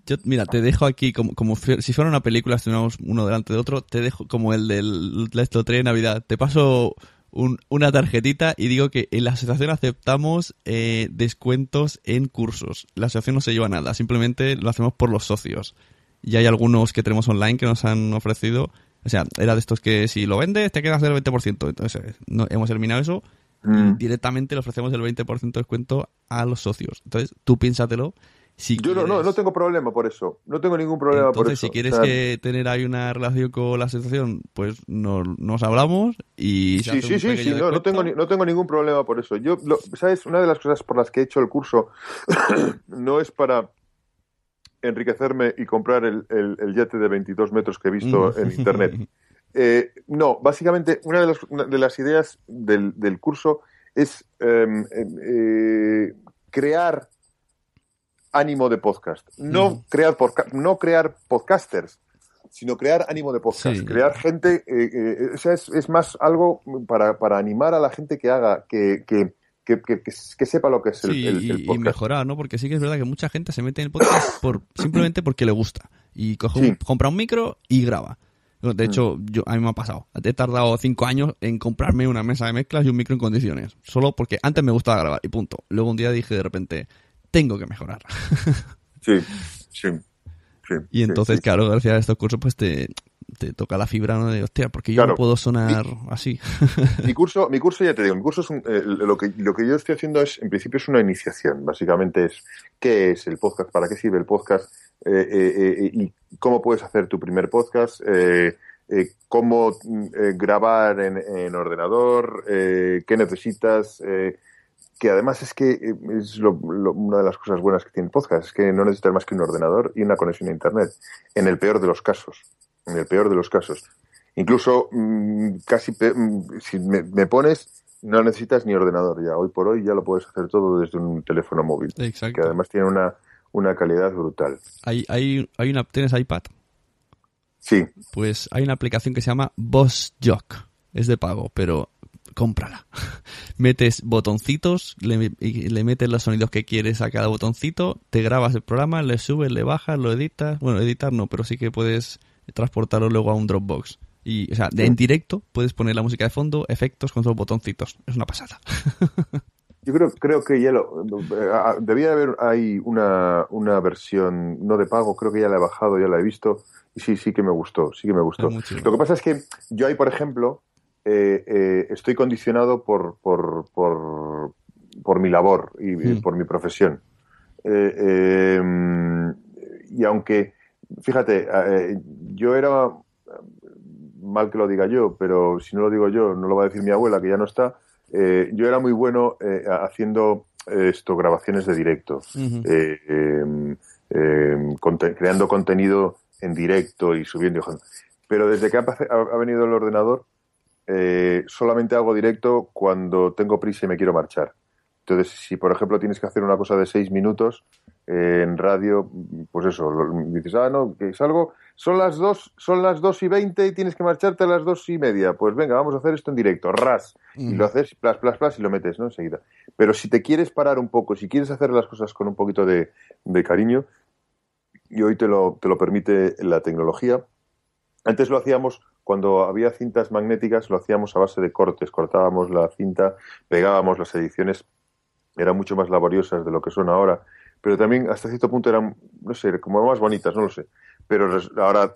yo, mira, te dejo aquí como, como si fuera una película, estuviéramos uno delante de otro, te dejo como el del lotería de Navidad. Te paso un- una tarjetita y digo que en la asociación aceptamos eh, descuentos en cursos. La asociación no se lleva nada, simplemente lo hacemos por los socios. Y hay algunos que tenemos online que nos han ofrecido. O sea, era de estos que si lo vendes te quedas del 20%. Entonces, no, hemos eliminado eso
Mm.
directamente le ofrecemos el 20% de descuento a los socios. Entonces, tú piénsatelo. Si
Yo no, no, tengo problema por eso, no tengo ningún problema por
entonces,
eso.
si quieres
O sea,
que tener ahí una relación con la asociación, pues nos, nos hablamos y
Sí, sí, sí, sí, no, no tengo, no tengo ningún problema por eso. Yo, lo- ¿sabes? Una de las cosas por las que he hecho el curso no es para enriquecerme y comprar el, el, el yate de 22 metros que he visto
Mm.
en Internet. Eh, no, básicamente una de, los- una de las ideas del, del curso es em, em, eh, crear ánimo de podcast. No, crear podca- no crear podcasters, sino crear ánimo de podcast.
Sí.
Crear gente, eh, eh, o sea, es, es más algo para, para animar a la gente que haga, que, que, que, que- que- sepa lo que es el,
Sí,
el-
y-
podcast.
mejorar, ¿no? Porque sí que es verdad que mucha gente se mete en el podcast por, simplemente porque le gusta. Y coge un-
Sí.
compra un micro y graba. De
Mm.
hecho, yo, a mí me ha pasado. He tardado cinco años en comprarme una mesa de mezclas y un micro en condiciones. Solo porque antes me gustaba grabar y punto. Luego un día dije de repente, tengo que mejorar.
Sí, sí. sí,
Y
sí,
entonces,
sí.
claro, gracias a estos cursos, pues te, te toca la fibra, ¿no? De, hostia, porque yo
Claro.
no puedo sonar así.
Mi curso, mi curso ya te digo, mi curso es un- eh, lo que lo que yo estoy haciendo es, en principio, es una iniciación. Básicamente es qué es el podcast, para qué sirve el podcast eh, eh, eh, y cómo puedes hacer tu primer podcast, eh, eh, cómo mm, eh, grabar en, en ordenador, eh, qué necesitas. eh, que además es que es lo- lo- una de las cosas buenas que tiene el podcast, es que no necesitas más que un ordenador y una conexión a internet, en el peor de los casos, en el peor de los casos. Incluso mm, casi pe- mm, si me, me pones, no necesitas ni ordenador ya. Hoy por hoy ya lo puedes hacer todo desde un teléfono móvil, que
Exacto.
además tiene una, una calidad brutal.
Hay, hay, hay una, ¿Tienes iPad?
Sí,
Pues hay una aplicación que se llama Boss Jock. Es de pago, pero cómprala. metes botoncitos, le, le metes los sonidos que quieres a cada botoncito, te grabas el programa, le subes, le bajas, lo editas. Bueno, editar no, pero sí que puedes transportarlo luego a un Dropbox. Y, o sea, de, en directo puedes poner la música de fondo, efectos con solo botoncitos. Es una pasada.
yo creo, creo que ya lo, eh, debía haber hay una, una versión no de pago, creo que ya la he bajado, ya la he visto y sí, sí que me gustó, sí que me gustó. Lo que pasa es que yo ahí, por ejemplo, eh, eh, estoy condicionado por, por, por, por mi labor y
Mm.
por mi profesión. Eh, eh, y aunque, fíjate, yo era, mal que lo diga yo, pero si no lo digo yo, no lo va a decir mi abuela, que ya no está, eh, yo era muy bueno eh, haciendo eh, esto, grabaciones de directo eh, eh, eh, conte- creando contenido en directo y subiendo. Pero desde que ha- ha venido el ordenador, eh, solamente hago directo cuando tengo prisa y me quiero marchar. Entonces, si por ejemplo tienes que hacer una cosa de seis minutos eh, en radio, pues eso, lo- dices, ah, no, que salgo, son las dos, son las dos y veinte y tienes que marcharte a las dos y media. Pues venga, vamos a hacer esto en directo, ras. Y lo haces, plas, plas, plas, y lo metes, ¿no? Enseguida. Pero si te quieres parar un poco, si quieres hacer las cosas con un poquito de, de cariño, y hoy te lo, te lo permite la tecnología. Antes lo hacíamos cuando había cintas magnéticas, lo hacíamos a base de cortes, cortábamos la cinta, pegábamos las ediciones, eran mucho más laboriosas de lo que son ahora, pero también hasta cierto punto eran, no sé, como más bonitas, no lo sé. Pero ahora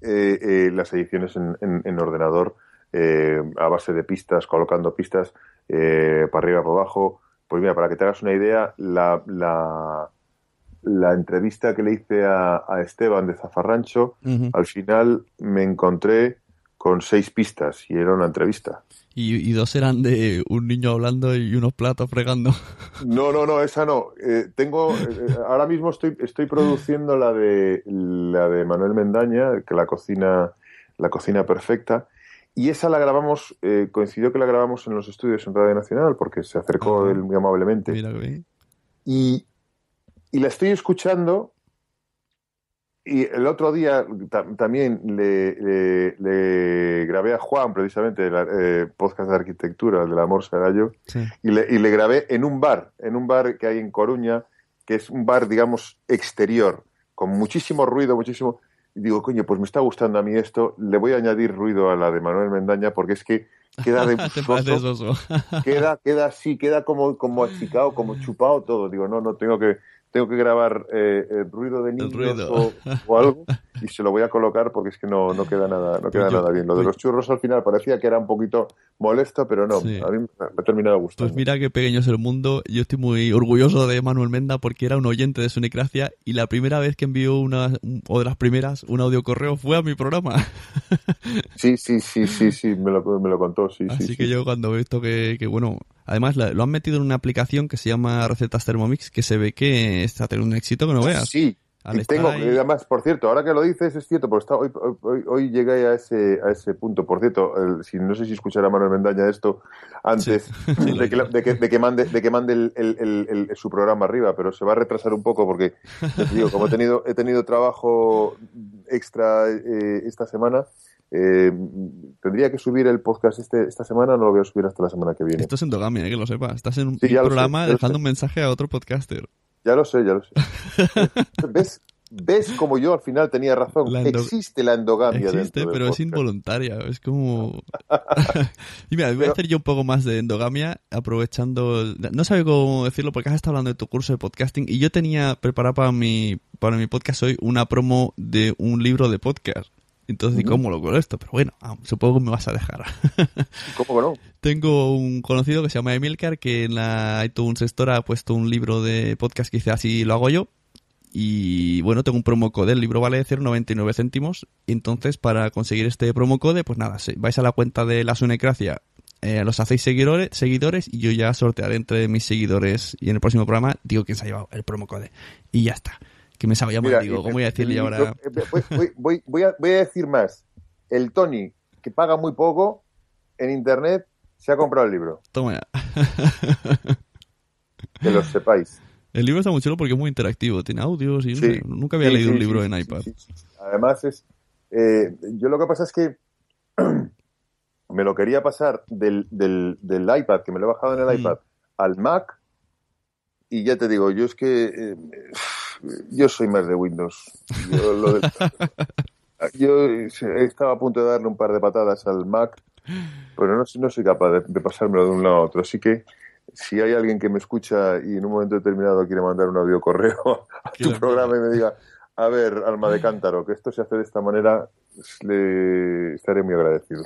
eh, eh, las ediciones en, en- en ordenador, eh, a base de pistas, colocando pistas eh, para arriba, para abajo, pues mira, para que te hagas una idea, la, la, la entrevista que le hice a, a Esteban de Zafarrancho, al final me encontré con seis pistas y era una entrevista.
Y, y dos eran de un niño hablando y unos platos fregando.
No, no, no, esa no. Eh, tengo, eh, ahora mismo estoy, estoy produciendo la de la de Manuel Mendaña, que la cocina, La cocina perfecta. Y esa la grabamos, eh, coincidió que la grabamos en los estudios en Radio Nacional, porque se acercó
Ah.
él muy amablemente.
Mira que bien.
Y, y la estoy escuchando. Y el otro día ta- también le, le- le grabé a Juan, precisamente, el eh, podcast de arquitectura, el del amor será yo,
Sí.
y le, y le grabé en un bar, en un bar que hay en Coruña, que es un bar, digamos, exterior, con muchísimo ruido, muchísimo. Y digo, coño, pues me está gustando a mí esto, le voy a añadir ruido a la de Manuel Mendaña, porque es que queda de queda, queda así, queda como, como achicado, como chupado todo. Digo, no, no, tengo que, tengo que grabar eh, el ruido de niños
ruido.
O, o algo y se lo voy a colocar porque es que no, no queda nada, no queda
yo-
nada bien. Lo de los churros al final parecía que era un poquito molesto, pero no,
Sí.
a mí me ha terminado gustando.
Pues mira qué pequeño es el mundo. Yo estoy muy orgulloso de Manuel Menda porque era un oyente de Sunecracia y la primera vez que envió una, o de las primeras, un audio correo fue a mi programa.
Sí, sí, sí, sí, sí, me lo, me lo contó, sí,
Así
sí.
que
sí.
yo cuando he visto que, que, bueno, además lo han metido en una aplicación que se llama Recetas Thermomix que se ve que está teniendo un éxito que no veas.
Sí,
Al
y tengo,
ahí-
además, por cierto, ahora que lo dices, es cierto, porque está, hoy, hoy, hoy llegué a ese, a ese punto. Por cierto, el- si no sé si escuchará Manuel Mendaña esto antes
Sí,
de, que, de, que, de que mande, de que mande el, su programa arriba, pero se va a retrasar un poco porque, digo, como he tenido, he tenido trabajo extra eh, esta semana, eh, tendría que subir el podcast este, esta semana, no lo voy a subir hasta la semana que viene.
Esto es endogamia, eh, que lo sepas. Estás en un
Sí, sé,
programa dejando un mensaje a otro podcaster.
Ya lo sé, ya lo sé. ¿Ves? ¿Ves como yo al final tenía razón?
La
Existe la endogamia
Existe, pero es involuntaria. Es como. y mira, voy a hacer yo un poco más de endogamia, aprovechando. No sabía cómo decirlo porque has estado hablando de tu curso de podcasting y yo tenía preparado para mi, para mi podcast hoy una promo de un libro de podcast. Entonces. ¿cómo lo con esto? Pero bueno, ah, supongo que me vas a dejar.
¿Cómo que no?
Tengo un conocido que se llama Emilcar que en la iTunes Store ha puesto un libro de podcast que dice así lo hago yo. Y bueno, tengo un promo code. El libro vale 0,99 céntimos. Entonces, para conseguir este promo code, pues nada, vais a la cuenta de la Sunecracia, eh, los hacéis seguidores, seguidores y yo ya sortearé entre mis seguidores. Y en el próximo programa digo quién se ha llevado el promo code. Y ya está. Que me sabía mal,
Mira,
digo, ¿cómo voy a decirle ahora?
eh, voy, voy- a, voy a decir más. El Tony, que paga muy poco en internet, se ha comprado el libro.
Toma ya.
Que lo sepáis.
El libro está muy chulo porque es muy interactivo, tiene audios y no
Sí.
sé, nunca había
Sí,
leído
sí,
un libro en iPad.
Además es... eh, yo lo que pasa es que me lo quería pasar del, del, del iPad, que me lo he bajado en el
Mm.
iPad, al Mac. Y ya te digo, yo es que... eh, yo soy más de Windows. Yo, lo del- yo estaba a punto de darle un par de patadas al Mac, pero no, no soy capaz de, de pasármelo de un lado a otro. Así que si hay alguien que me escucha y en un momento determinado quiere mandar un audio correo a tu programa y me diga, a ver, alma de cántaro, que esto se hace de esta manera, le estaré muy agradecido.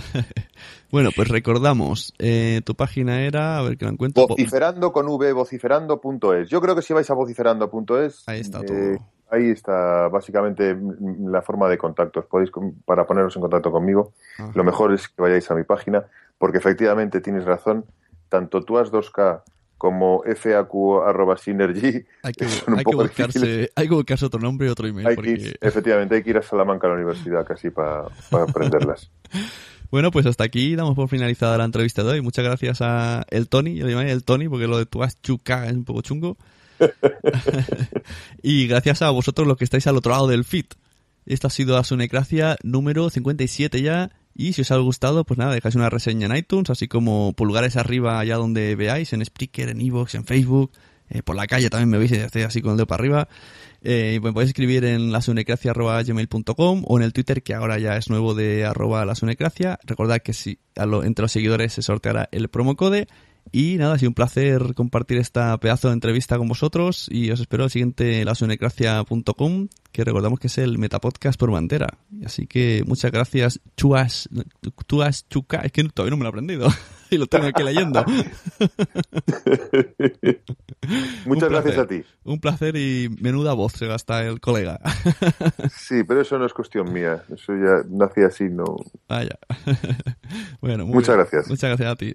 Bueno, pues recordamos, eh, tu página era, a ver que la encuentro.
Vociferando con V, vociferando.es. Yo creo que si vais a vociferando.es,
Ahí está
eh, ahí está básicamente la forma de contacto. Os podéis, para poneros en contacto conmigo,
Ajá.
lo mejor es que vayáis a mi página, porque efectivamente tienes razón, tanto tú 2K como FAQ.synergy
Hay que,
son un
hay que buscarse, hay que buscarse otro nombre y otro email.
Hay que efectivamente, hay que ir a Salamanca a la universidad casi para aprenderlas.
Bueno, pues hasta aquí damos por finalizada la entrevista de hoy. Muchas gracias a el Tony, yo le llamaré el Tony porque lo de tu chuca es un poco chungo. y gracias a vosotros los que estáis al otro lado del feed. Esta ha sido la Sunecracia número 57 ya. Y si os ha gustado, pues nada, dejáis una reseña en iTunes, así como pulgares arriba allá donde veáis, en Spreaker, en Evox, en Facebook, eh, por la calle también me veis estoy así con el dedo para arriba. Eh, me podéis escribir en lasunecracia.gmail.com o en el Twitter, que ahora ya es nuevo de arroba lasunecracia. Recordad que si, a lo- entre los seguidores se sorteará el promo code. Y nada, ha sido un placer compartir esta pedazo de entrevista con vosotros y os espero al siguiente lasunecracia.com, que recordamos que es el Metapodcast por bandera. Así que muchas gracias, Chuas, Chuas Chuca, es que todavía no me lo he aprendido y lo tengo aquí leyendo.
Muchas gracias a ti.
Un placer y menuda voz se gasta el colega.
Sí, pero eso no es cuestión mía. Eso ya nací así, no.
Vaya. bueno, muy
Muchas
bien.
gracias.
Muchas gracias a ti.